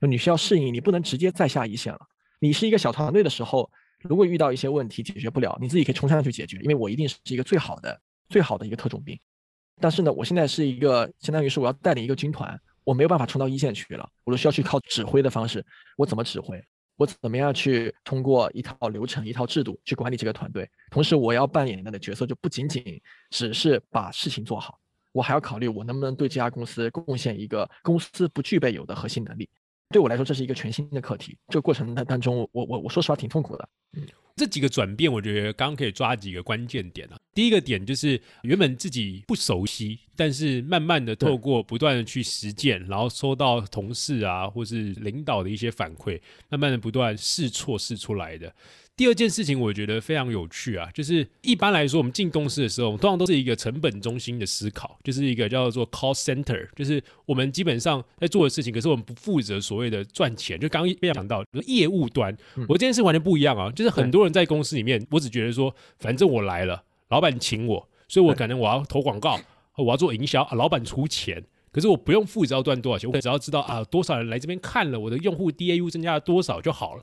你需要适应，你不能直接再下一线了。你是一个小团队的时候，如果遇到一些问题解决不了，你自己可以冲上去解决，因为我一定是一个最好的、最好的一个特种兵。但是呢，我现在是一个相当于是我要带领一个军团，我没有办法冲到一线去了，我都需要去靠指挥的方式，我怎么指挥？我怎么样去通过一套流程、一套制度去管理这个团队？同时，我要扮演的角色就不仅仅只是把事情做好，我还要考虑我能不能对这家公司贡献一个公司不具备有的核心能力。对我来说这是一个全新的课题。这个过程当当中，我我我说实话挺痛苦的。嗯这几个转变，我觉得刚刚可以抓几个关键点啊。第一个点就是原本自己不熟悉，但是慢慢的透过不断的去实践，然后收到同事啊或是领导的一些反馈，慢慢的不断试错试出来的。第二件事情，我觉得非常有趣啊，就是一般来说，我们进公司的时候，我们通常都是一个成本中心的思考，就是一个叫做 cost center，就是我们基本上在做的事情，可是我们不负责所谓的赚钱。就刚刚被讲到业务端，我这件事完全不一样啊，就是很多人在公司里面，我只觉得说，反正我来了，老板请我，所以我可能我要投广告，我要做营销，啊老板出钱，可是我不用负责要赚多少钱，我只要知道啊，多少人来这边看了，我的用户 DAU 增加了多少就好了。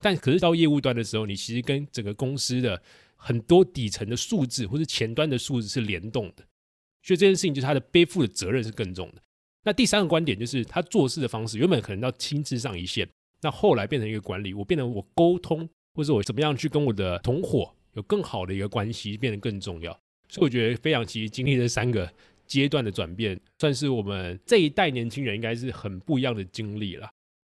但可是到业务端的时候，你其实跟整个公司的很多底层的数字或者前端的数字是联动的，所以这件事情就是他的背负的责任是更重的。那第三个观点就是他做事的方式，原本可能要亲自上一线，那后来变成一个管理，我变成我沟通或者我怎么样去跟我的同伙有更好的一个关系，变得更重要。所以我觉得飞扬其实经历这三个阶段的转变，算是我们这一代年轻人应该是很不一样的经历了。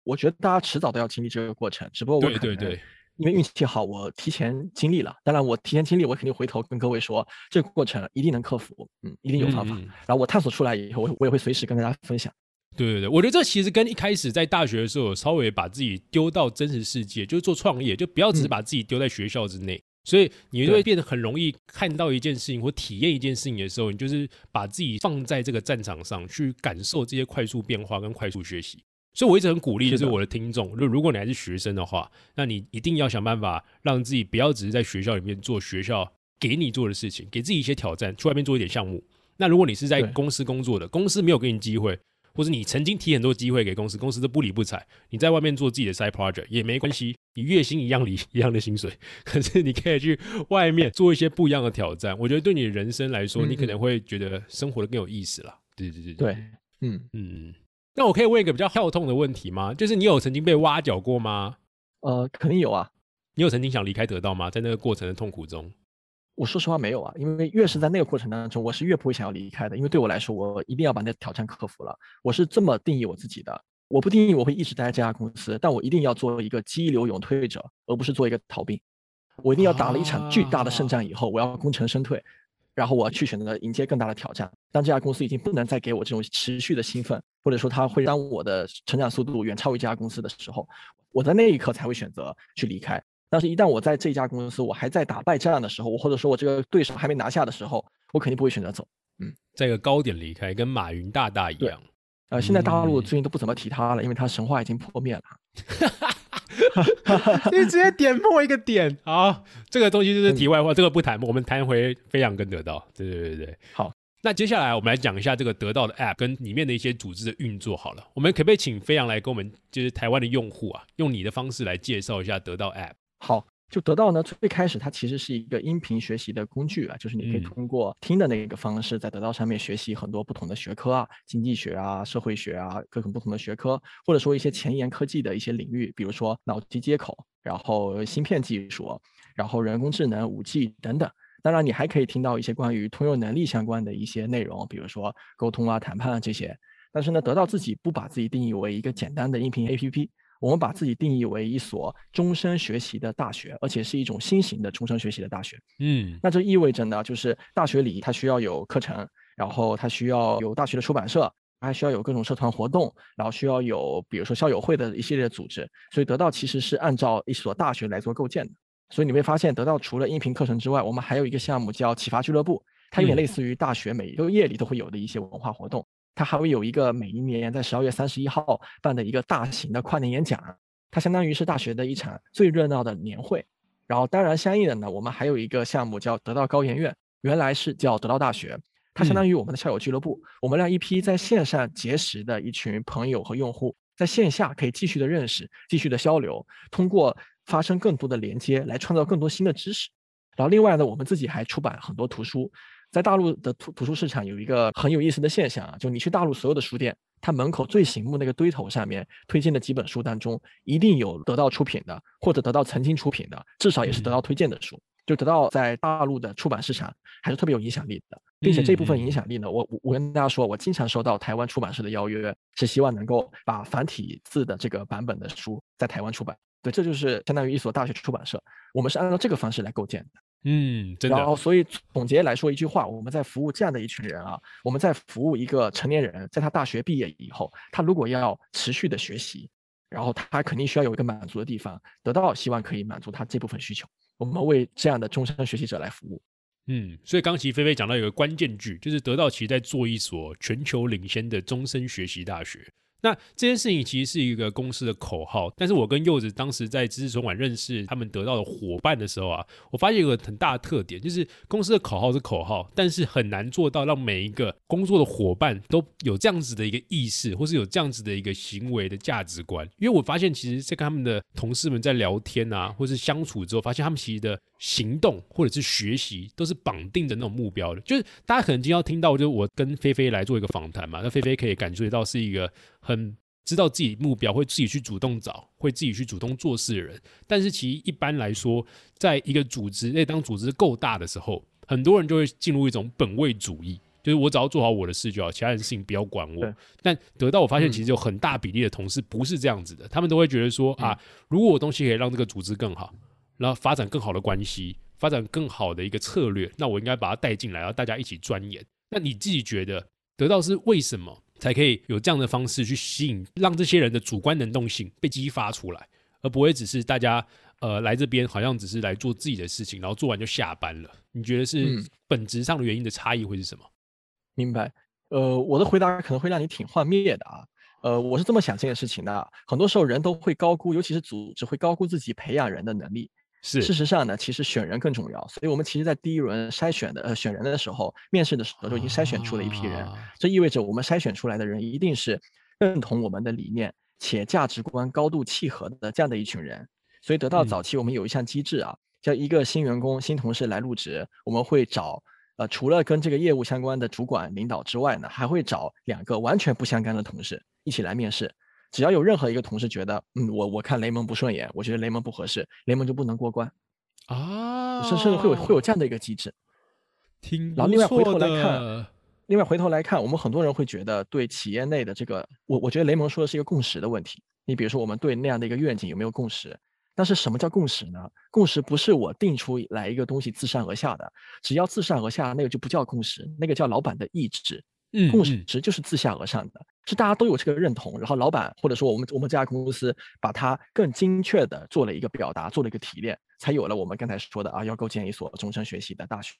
我觉得大家迟早都要经历这个过程，只不过我对对因为运气好，我提前经历了。当然，我提前经历，我肯定回头跟各位说，这个过程一定能克服，嗯，一定有方法。然后我探索出来以后，我我也会随时跟大家分享。对对对，我觉得这其实跟一开始在大学的时候，稍微把自己丢到真实世界，就是做创业，就不要只是把自己丢在学校之内。所以你就会变得很容易看到一件事情或体验一件事情的时候，你就是把自己放在这个战场上去感受这些快速变化跟快速学习。所以，我一直很鼓励，就是我的听众，就如果你还是学生的话，那你一定要想办法让自己不要只是在学校里面做学校给你做的事情，给自己一些挑战，去外面做一点项目。那如果你是在公司工作的，公司没有给你机会，或者你曾经提很多机会给公司，公司都不理不睬，你在外面做自己的 side project 也没关系，你月薪一样领 一样的薪水，可是你可以去外面做一些不一样的挑战。我觉得对你的人生来说，你可能会觉得生活的更有意思了。对对对对，嗯嗯。那我可以问一个比较跳痛的问题吗？就是你有曾经被挖角过吗？呃，肯定有啊。你有曾经想离开得到吗？在那个过程的痛苦中，我说实话没有啊，因为越是在那个过程当中，我是越不会想要离开的。因为对我来说，我一定要把那挑战克服了。我是这么定义我自己的：我不定义我会一直待在这家公司，但我一定要做一个激流勇退者，而不是做一个逃兵。我一定要打了一场巨大的胜仗以后，我要功成身退。然后我要去选择迎接更大的挑战。当这家公司已经不能再给我这种持续的兴奋，或者说它会让我的成长速度远超于这家公司的时候，我在那一刻才会选择去离开。但是，一旦我在这家公司我还在打败仗的时候，或者说我这个对手还没拿下的时候，我肯定不会选择走。嗯，在一个高点离开，跟马云大大一样。呃，现在大陆最近都不怎么提他了，因为他神话已经破灭了。你直接点破一个点好，这个东西就是题外话，这个不谈，我们谈回飞扬跟得到。对对对对，好。那接下来我们来讲一下这个得到的 App 跟里面的一些组织的运作。好了，我们可不可以请飞扬来跟我们，就是台湾的用户啊，用你的方式来介绍一下得到 App？好。就得到呢，最开始它其实是一个音频学习的工具啊，就是你可以通过听的那个方式，在得到上面学习很多不同的学科啊，经济学啊、社会学啊，各种不同的学科，或者说一些前沿科技的一些领域，比如说脑机接口，然后芯片技术，然后人工智能、五 G 等等。当然，你还可以听到一些关于通用能力相关的一些内容，比如说沟通啊、谈判啊这些。但是呢，得到自己不把自己定义为一个简单的音频 APP。我们把自己定义为一所终身学习的大学，而且是一种新型的终身学习的大学。嗯，那这意味着呢，就是大学里它需要有课程，然后它需要有大学的出版社，还需要有各种社团活动，然后需要有比如说校友会的一系列组织。所以得到其实是按照一所大学来做构建的。所以你会发现，得到除了音频课程之外，我们还有一个项目叫启发俱乐部，它有点类似于大学每一个夜里都会有的一些文化活动。它还会有一个每一年在十二月三十一号办的一个大型的跨年演讲，它相当于是大学的一场最热闹的年会。然后，当然相应的呢，我们还有一个项目叫得到高研院，原来是叫得到大学，它相当于我们的校友俱乐部。我们让一批在线上结识的一群朋友和用户，在线下可以继续的认识、继续的交流，通过发生更多的连接来创造更多新的知识。然后，另外呢，我们自己还出版很多图书。在大陆的图图书市场有一个很有意思的现象啊，就你去大陆所有的书店，它门口最醒目那个堆头上面推荐的几本书当中，一定有得到出品的，或者得到曾经出品的，至少也是得到推荐的书。就得到在大陆的出版市场还是特别有影响力的，并且这部分影响力呢，我我跟大家说，我经常收到台湾出版社的邀约，是希望能够把繁体字的这个版本的书在台湾出版。对，这就是相当于一所大学出版社，我们是按照这个方式来构建的。嗯，真的。然后，所以总结来说一句话，我们在服务这样的一群人啊，我们在服务一个成年人，在他大学毕业以后，他如果要持续的学习，然后他肯定需要有一个满足的地方，得到希望可以满足他这部分需求。我们为这样的终身学习者来服务。嗯，所以刚其实菲菲讲到一个关键句，就是得到其实在做一所全球领先的终身学习大学。那这件事情其实是一个公司的口号，但是我跟柚子当时在知识存管认识他们得到的伙伴的时候啊，我发现有个很大的特点，就是公司的口号是口号，但是很难做到让每一个工作的伙伴都有这样子的一个意识，或是有这样子的一个行为的价值观。因为我发现，其实在跟他们的同事们在聊天啊，或是相处之后，发现他们其实的行动或者是学习都是绑定的那种目标的。就是大家可能今天要听到，就是我跟菲菲来做一个访谈嘛，那菲菲可以感觉到是一个。很知道自己目标，会自己去主动找，会自己去主动做事的人。但是其实一般来说，在一个组织，那当组织够大的时候，很多人就会进入一种本位主义，就是我只要做好我的事就好，其他人事情不要管我。但得到我发现，其实有很大比例的同事不是这样子的，他们都会觉得说啊，如果我东西可以让这个组织更好，然后发展更好的关系，发展更好的一个策略，那我应该把它带进来，然后大家一起钻研。那你自己觉得得到是为什么？才可以有这样的方式去吸引，让这些人的主观能动性被激发出来，而不会只是大家呃来这边好像只是来做自己的事情，然后做完就下班了。你觉得是本质上的原因的差异会是什么？明白。呃，我的回答可能会让你挺幻灭的啊。呃，我是这么想这件事情的。很多时候人都会高估，尤其是组织会高估自己培养人的能力。是，事实上呢，其实选人更重要。所以我们其实，在第一轮筛选的呃选人的时候，面试的时候就已经筛选出了一批人。这意味着我们筛选出来的人一定是认同我们的理念且价值观高度契合的这样的一群人。所以得到早期我们有一项机制啊，叫一个新员工新同事来入职，我们会找呃除了跟这个业务相关的主管领导之外呢，还会找两个完全不相干的同事一起来面试。只要有任何一个同事觉得，嗯，我我看雷蒙不顺眼，我觉得雷蒙不合适，雷蒙就不能过关啊，甚甚至会有会有这样的一个机制。听，然后另外回头来看，另外回头来看，我们很多人会觉得对企业内的这个，我我觉得雷蒙说的是一个共识的问题。你比如说，我们对那样的一个愿景有没有共识？但是什么叫共识呢？共识不是我定出来一个东西自上而下的，只要自上而下，那个就不叫共识，那个叫老板的意志。共识就是自下而上的，是大家都有这个认同，然后老板或者说我们我们这家公司把它更精确的做了一个表达，做了一个提炼，才有了我们刚才说的啊，要构建一所终身学习的大学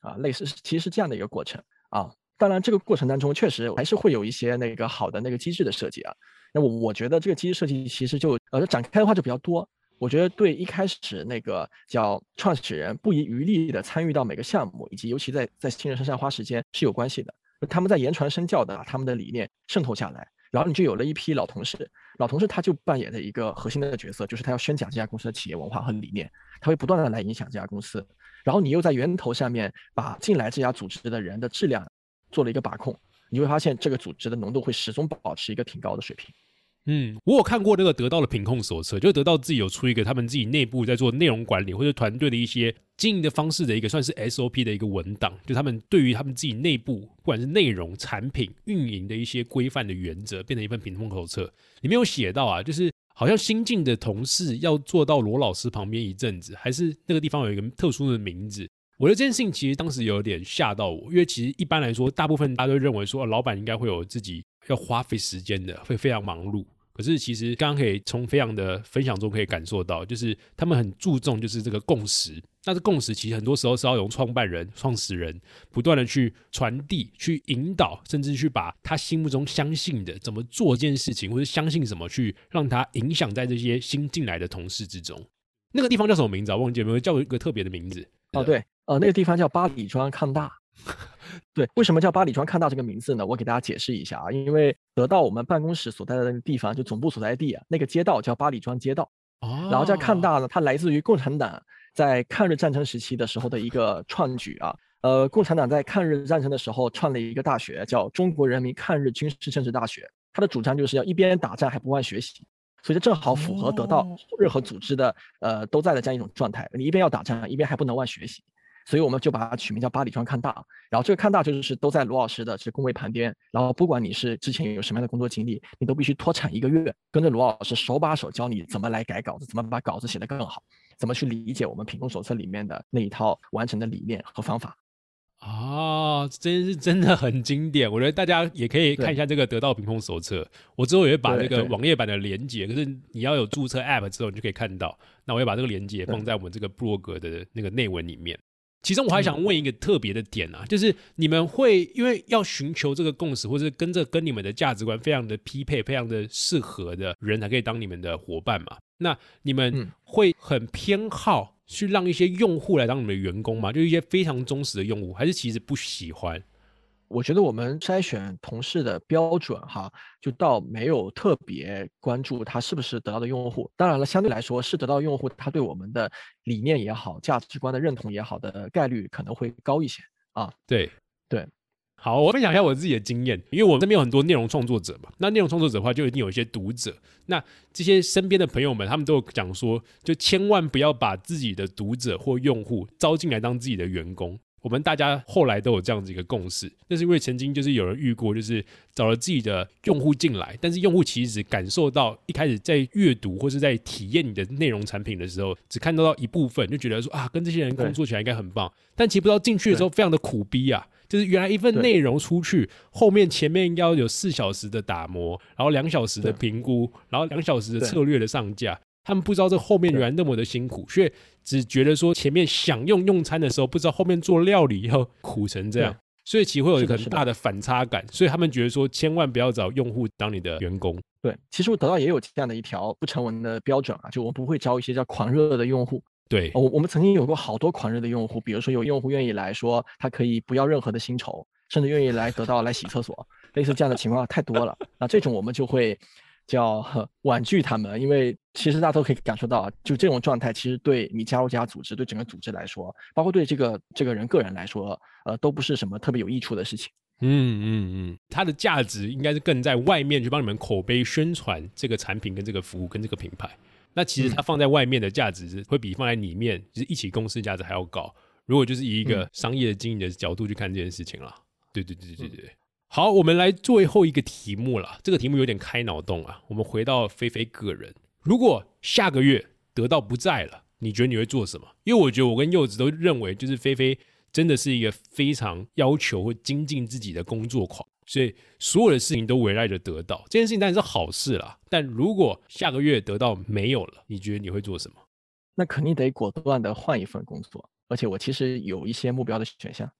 啊，类似其实是这样的一个过程啊。当然这个过程当中确实还是会有一些那个好的那个机制的设计啊。那我我觉得这个机制设计其实就呃展开的话就比较多。我觉得对一开始那个叫创始人不遗余力的参与到每个项目，以及尤其在在新人身上花时间是有关系的。他们在言传身教的，他们的理念渗透下来，然后你就有了一批老同事。老同事他就扮演的一个核心的角色，就是他要宣讲这家公司的企业文化和理念，他会不断的来影响这家公司。然后你又在源头上面把进来这家组织的人的质量做了一个把控，你会发现这个组织的浓度会始终保持一个挺高的水平。嗯，我有看过那个得到的品控手册，就得到自己有出一个他们自己内部在做内容管理或者团队的一些经营的方式的一个算是 SOP 的一个文档，就他们对于他们自己内部不管是内容、产品、运营的一些规范的原则，变成一份品控手册。里面有写到啊，就是好像新进的同事要坐到罗老师旁边一阵子，还是那个地方有一个特殊的名字。我觉得这件事情其实当时有点吓到我，因为其实一般来说，大部分大家都认为说，老板应该会有自己要花费时间的，会非常忙碌。可是其实刚刚可以从飞扬的分享中可以感受到，就是他们很注重就是这个共识。那这共识其实很多时候是要由创办人、创始人不断的去传递、去引导，甚至去把他心目中相信的怎么做这件事情，或者相信什么去让他影响在这些新进来的同事之中。那个地方叫什么名字啊？忘记有没有叫一个特别的名字？哦，对，呃，那个地方叫巴里庄康大。对，为什么叫八里庄看大这个名字呢？我给大家解释一下啊，因为得到我们办公室所在的那个地方，就总部所在地啊，那个街道叫八里庄街道。哦。然后叫看大呢，它来自于共产党在抗日战争时期的时候的一个创举啊。呃，共产党在抗日战争的时候创了一个大学，叫中国人民抗日军事政治大学。它的主张就是要一边打仗还不忘学习。所以这正好符合得到哦任何组织的呃都在的这样一种状态。你一边要打仗，一边还不能忘学习，所以我们就把它取名叫八里庄看大。然后这个看大就是都在罗老师的这工位旁边，然后不管你是之前有什么样的工作经历，你都必须脱产一个月，跟着罗老师手把手教你怎么来改稿子，怎么把稿子写得更好，怎么去理解我们品控手册里面的那一套完整的理念和方法。啊，真是真的很经典，我觉得大家也可以看一下这个得到品控手册。我之后也会把这个网页版的连接，可是你要有注册 App 之后，你就可以看到。那我会把这个连接放在我们这个部落格的那个内文里面。其中我还想问一个特别的点啊，就是你们会因为要寻求这个共识，或者是跟这跟你们的价值观非常的匹配、非常的适合的人，才可以当你们的伙伴嘛？那你们嗯会很偏好去让一些用户来当你们的员工吗？就一些非常忠实的用户，还是其实不喜欢？我觉得我们筛选同事的标准哈，就倒没有特别关注他是不是得到的用户。当然了，相对来说是得到用户，他对我们的理念也好、价值观的认同也好的概率可能会高一些啊。对对，好，我分享一下我自己的经验，因为我这边有很多内容创作者嘛，那内容创作者的话就一定有一些读者，那这些身边的朋友们，他们都有讲说，就千万不要把自己的读者或用户招进来当自己的员工。我们大家后来都有这样子一个共识，那是因为曾经就是有人遇过，就是找了自己的用户进来，但是用户其实只感受到一开始在阅读或是在体验你的内容产品的时候，只看到到一部分，就觉得说啊，跟这些人工作起来应该很棒，但其实不知道进去的时候非常的苦逼啊。就是原来一份内容出去，后面前面应该要有四小时的打磨，然后两小时的评估，然后两小时的策略的上架。他们不知道这后面原来那么的辛苦，所以只觉得说前面享用用餐的时候，不知道后面做料理要苦成这样，所以其实会有一个很大的反差感。所以他们觉得说，千万不要找用户当你的员工。对，其实我得到也有这样的一条不成文的标准啊，就我们不会招一些叫狂热的用户。对，我我们曾经有过好多狂热的用户，比如说有用户愿意来说他可以不要任何的薪酬，甚至愿意来得到来洗厕所，类似这样的情况太多了。那这种我们就会叫呵 婉拒他们，因为其实大家都可以感受到啊，就这种状态，其实对你加入这家组织，对整个组织来说，包括对这个这个人个人来说，呃，都不是什么特别有益处的事情。嗯嗯嗯，它的价值应该是更在外面去帮你们口碑宣传这个产品、跟这个服务、跟这个品牌。那其实它放在外面的价值是会比放在里面，就是一起公司价值还要高。如果就是以一个商业经营的角度去看这件事情啦，对对对对对对。好，我们来最后一个题目了。这个题目有点开脑洞啊。我们回到菲菲个人，如果下个月得到不在了，你觉得你会做什么？因为我觉得我跟柚子都认为，就是菲菲真的是一个非常要求或精进自己的工作狂，所以所有的事情都围绕着得到这件事情，当然是好事啦。但如果下个月得到没有了，你觉得你会做什么？那肯定得果断的换一份工作，而且我其实有一些目标的选项。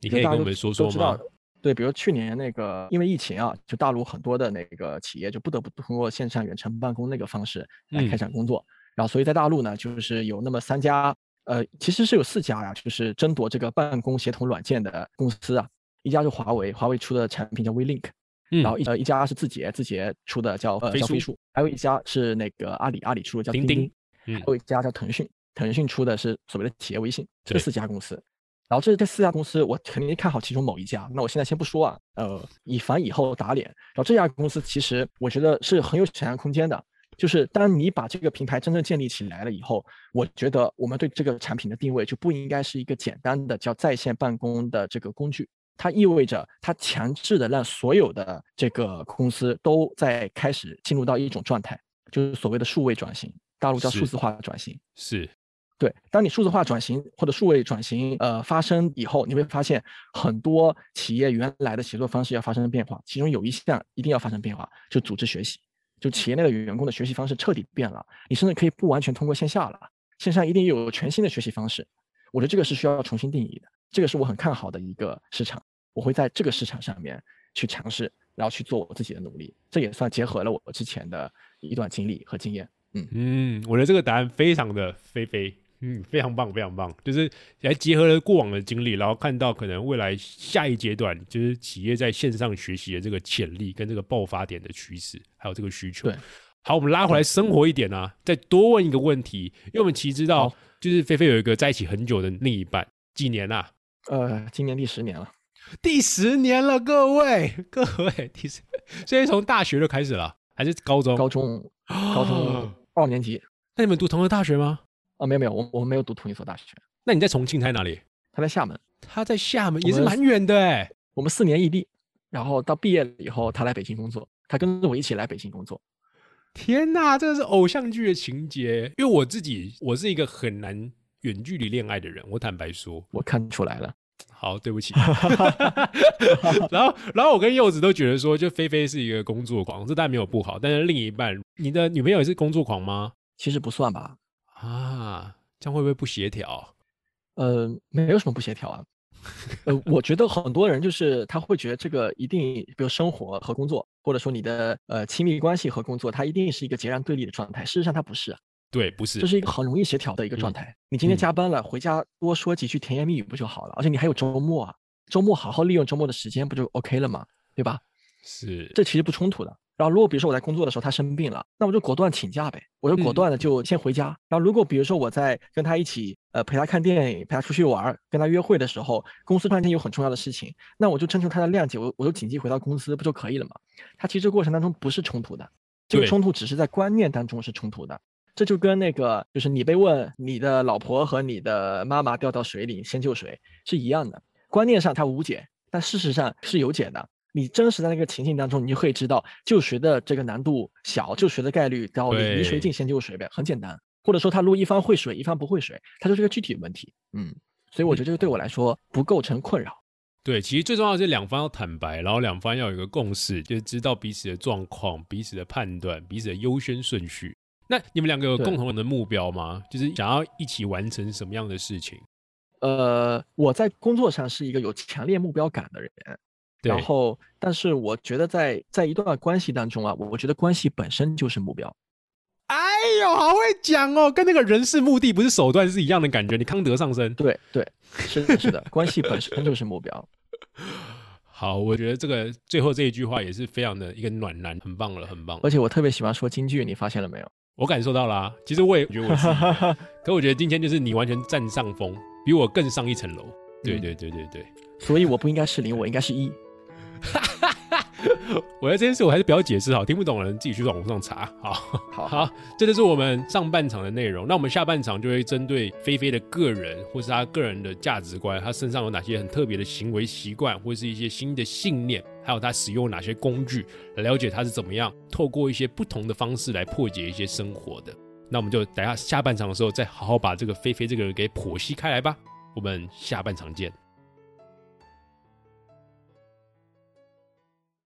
你可以跟我们说说吗？对，比如去年那个因为疫情啊，就大陆很多的那个企业就不得不通过线上远程办公那个方式来开嗯。展工作，然后所以在大陆呢，就是有那么三家，呃，其实是有四家呀，就是争夺这个办公协同软件的公司啊，一家是华为，华为出的产品叫 WeLink，嗯然后一呃一家是字节，字节出的叫呃飞书叫飞书，还有一家是那个阿里，阿里出的叫钉钉还有一家叫腾讯，腾讯出的是所谓的企业微信，这四家公司。然后这这四家公司，我肯定看好其中某一家。那我现在先不说啊，呃，以防以后打脸。然后这家公司其实我觉得是很有想象空间的，就是当你把这个平台真正建立起来了以后，我觉得我们对这个产品的定位就不应该是一个简单的叫在线办公的这个工具，它意味着它强制的让所有的这个公司都在开始进入到一种状态，就是所谓的数位转型，大陆叫数字化转型。是对，当你数字化转型或者数位转型呃发生以后，你会发现很多企业原来的协作方式要发生变化，其中有一项一定要发生变化，就组织学习，就企业内的员工的学习方式彻底变了，你甚至可以不完全通过线下了，线上一定有全新的学习方式，我觉得这个是需要重新定义的，这个是我很看好的一个市场，我会在这个市场上面去尝试，然后去做我自己的努力，这也算结合了我之前的一段经历和经验。嗯。嗯，我觉得这个答案非常的菲菲，嗯，非常棒，非常棒，就是还结合了过往的经历，然后看到可能未来下一阶段就是企业在线上学习的这个潜力跟这个爆发点的趋势，还有这个需求。对，好，我们拉回来生活一点啊，再多问一个问题，因为我们其实知道，就是菲菲有一个在一起很久的另一半，几年啊？呃，今年第十年了。第十年了，各位，各位，第十，所以从大学就开始了，还是高中？高中高中二年级。那你们读同一个大学吗？啊，没有没有，我我们没有读同一所大学。那你在重庆，他在哪里？他在厦门。他在厦门也是蛮远的哎。我们四年异地，然后到毕业了以后，他来北京工作，他跟着我一起来北京工作。天哪，这是偶像剧的情节。因为我自己，我是一个很难远距离恋爱的人。我坦白说，我看出来了。好，对不起。然后，然后我跟柚子都觉得说，就菲菲是一个工作狂，这当然没有不好。但是另一半，你的女朋友也是工作狂吗？其实不算吧。啊，这样会不会不协调？呃，没有什么不协调啊。呃，我觉得很多人就是他会觉得这个一定，比如生活和工作，或者说你的呃亲密关系和工作，它一定是一个截然对立的状态。事实上，它不是。对，不是。这是一个很容易协调的一个状态。你今天加班了，回家多说几句甜言蜜语不就好了？而且你还有周末啊，周末好好利用周末的时间，不就 OK 了吗？对吧？是。这其实不冲突的。然后，如果比如说我在工作的时候他生病了，那我就果断请假呗，我就果断的就先回家。然后，如果比如说我在跟他一起，呃，陪他看电影，陪他出去玩，跟他约会的时候，公司突然间有很重要的事情，那我就征求他的谅解，我我就紧急回到公司不就可以了吗？他其实过程当中不是冲突的，这个冲突只是在观念当中是冲突的。这就跟那个就是你被问你的老婆和你的妈妈掉到水里先救谁是一样的，观念上它无解，但事实上是有解的。你真实在那个情境当中，你就可以知道救谁的这个难度小，救谁的概率高，你离谁近先救谁呗，很简单。或者说他如果一方会水，一方不会水，它就是个具体的问题。嗯，所以我觉得这个对我来说不构成困扰。对，其实最重要的是两方要坦白，然后两方要有一个共识，就是知道彼此的状况、彼此的判断、彼此的优先顺序。那你们两个有共同的目标吗？就是想要一起完成什么样的事情？呃，我在工作上是一个有强烈目标感的人。然后，但是我觉得在在一段关系当中啊，我觉得关系本身就是目标。哎呦，好会讲哦，跟那个人是目的不是手段是一样的感觉。你康德上身，对对，是的，是的，关系本身就是目标。好，我觉得这个最后这一句话也是非常的一个暖男，很棒了，很棒。而且我特别喜欢说京剧，你发现了没有？我感受到了。其实我也觉得我是，可我觉得今天就是你完全占上风，比我更上一层楼。对对对对对，所以我不应该是零，我应该是一。哈哈哈！我在这件事我还是不要解释好，听不懂的人自己去网上查。好，好，好，这就是我们上半场的内容。那我们下半场就会针对菲菲的个人，或是他个人的价值观，他身上有哪些很特别的行为习惯，或是一些新的信念，还有他使用哪些工具，来了解他是怎么样透过一些不同的方式来破解一些生活的。那我们就等下下半场的时候再好好把这个菲菲这个人给剖析开来吧。我们下半场见。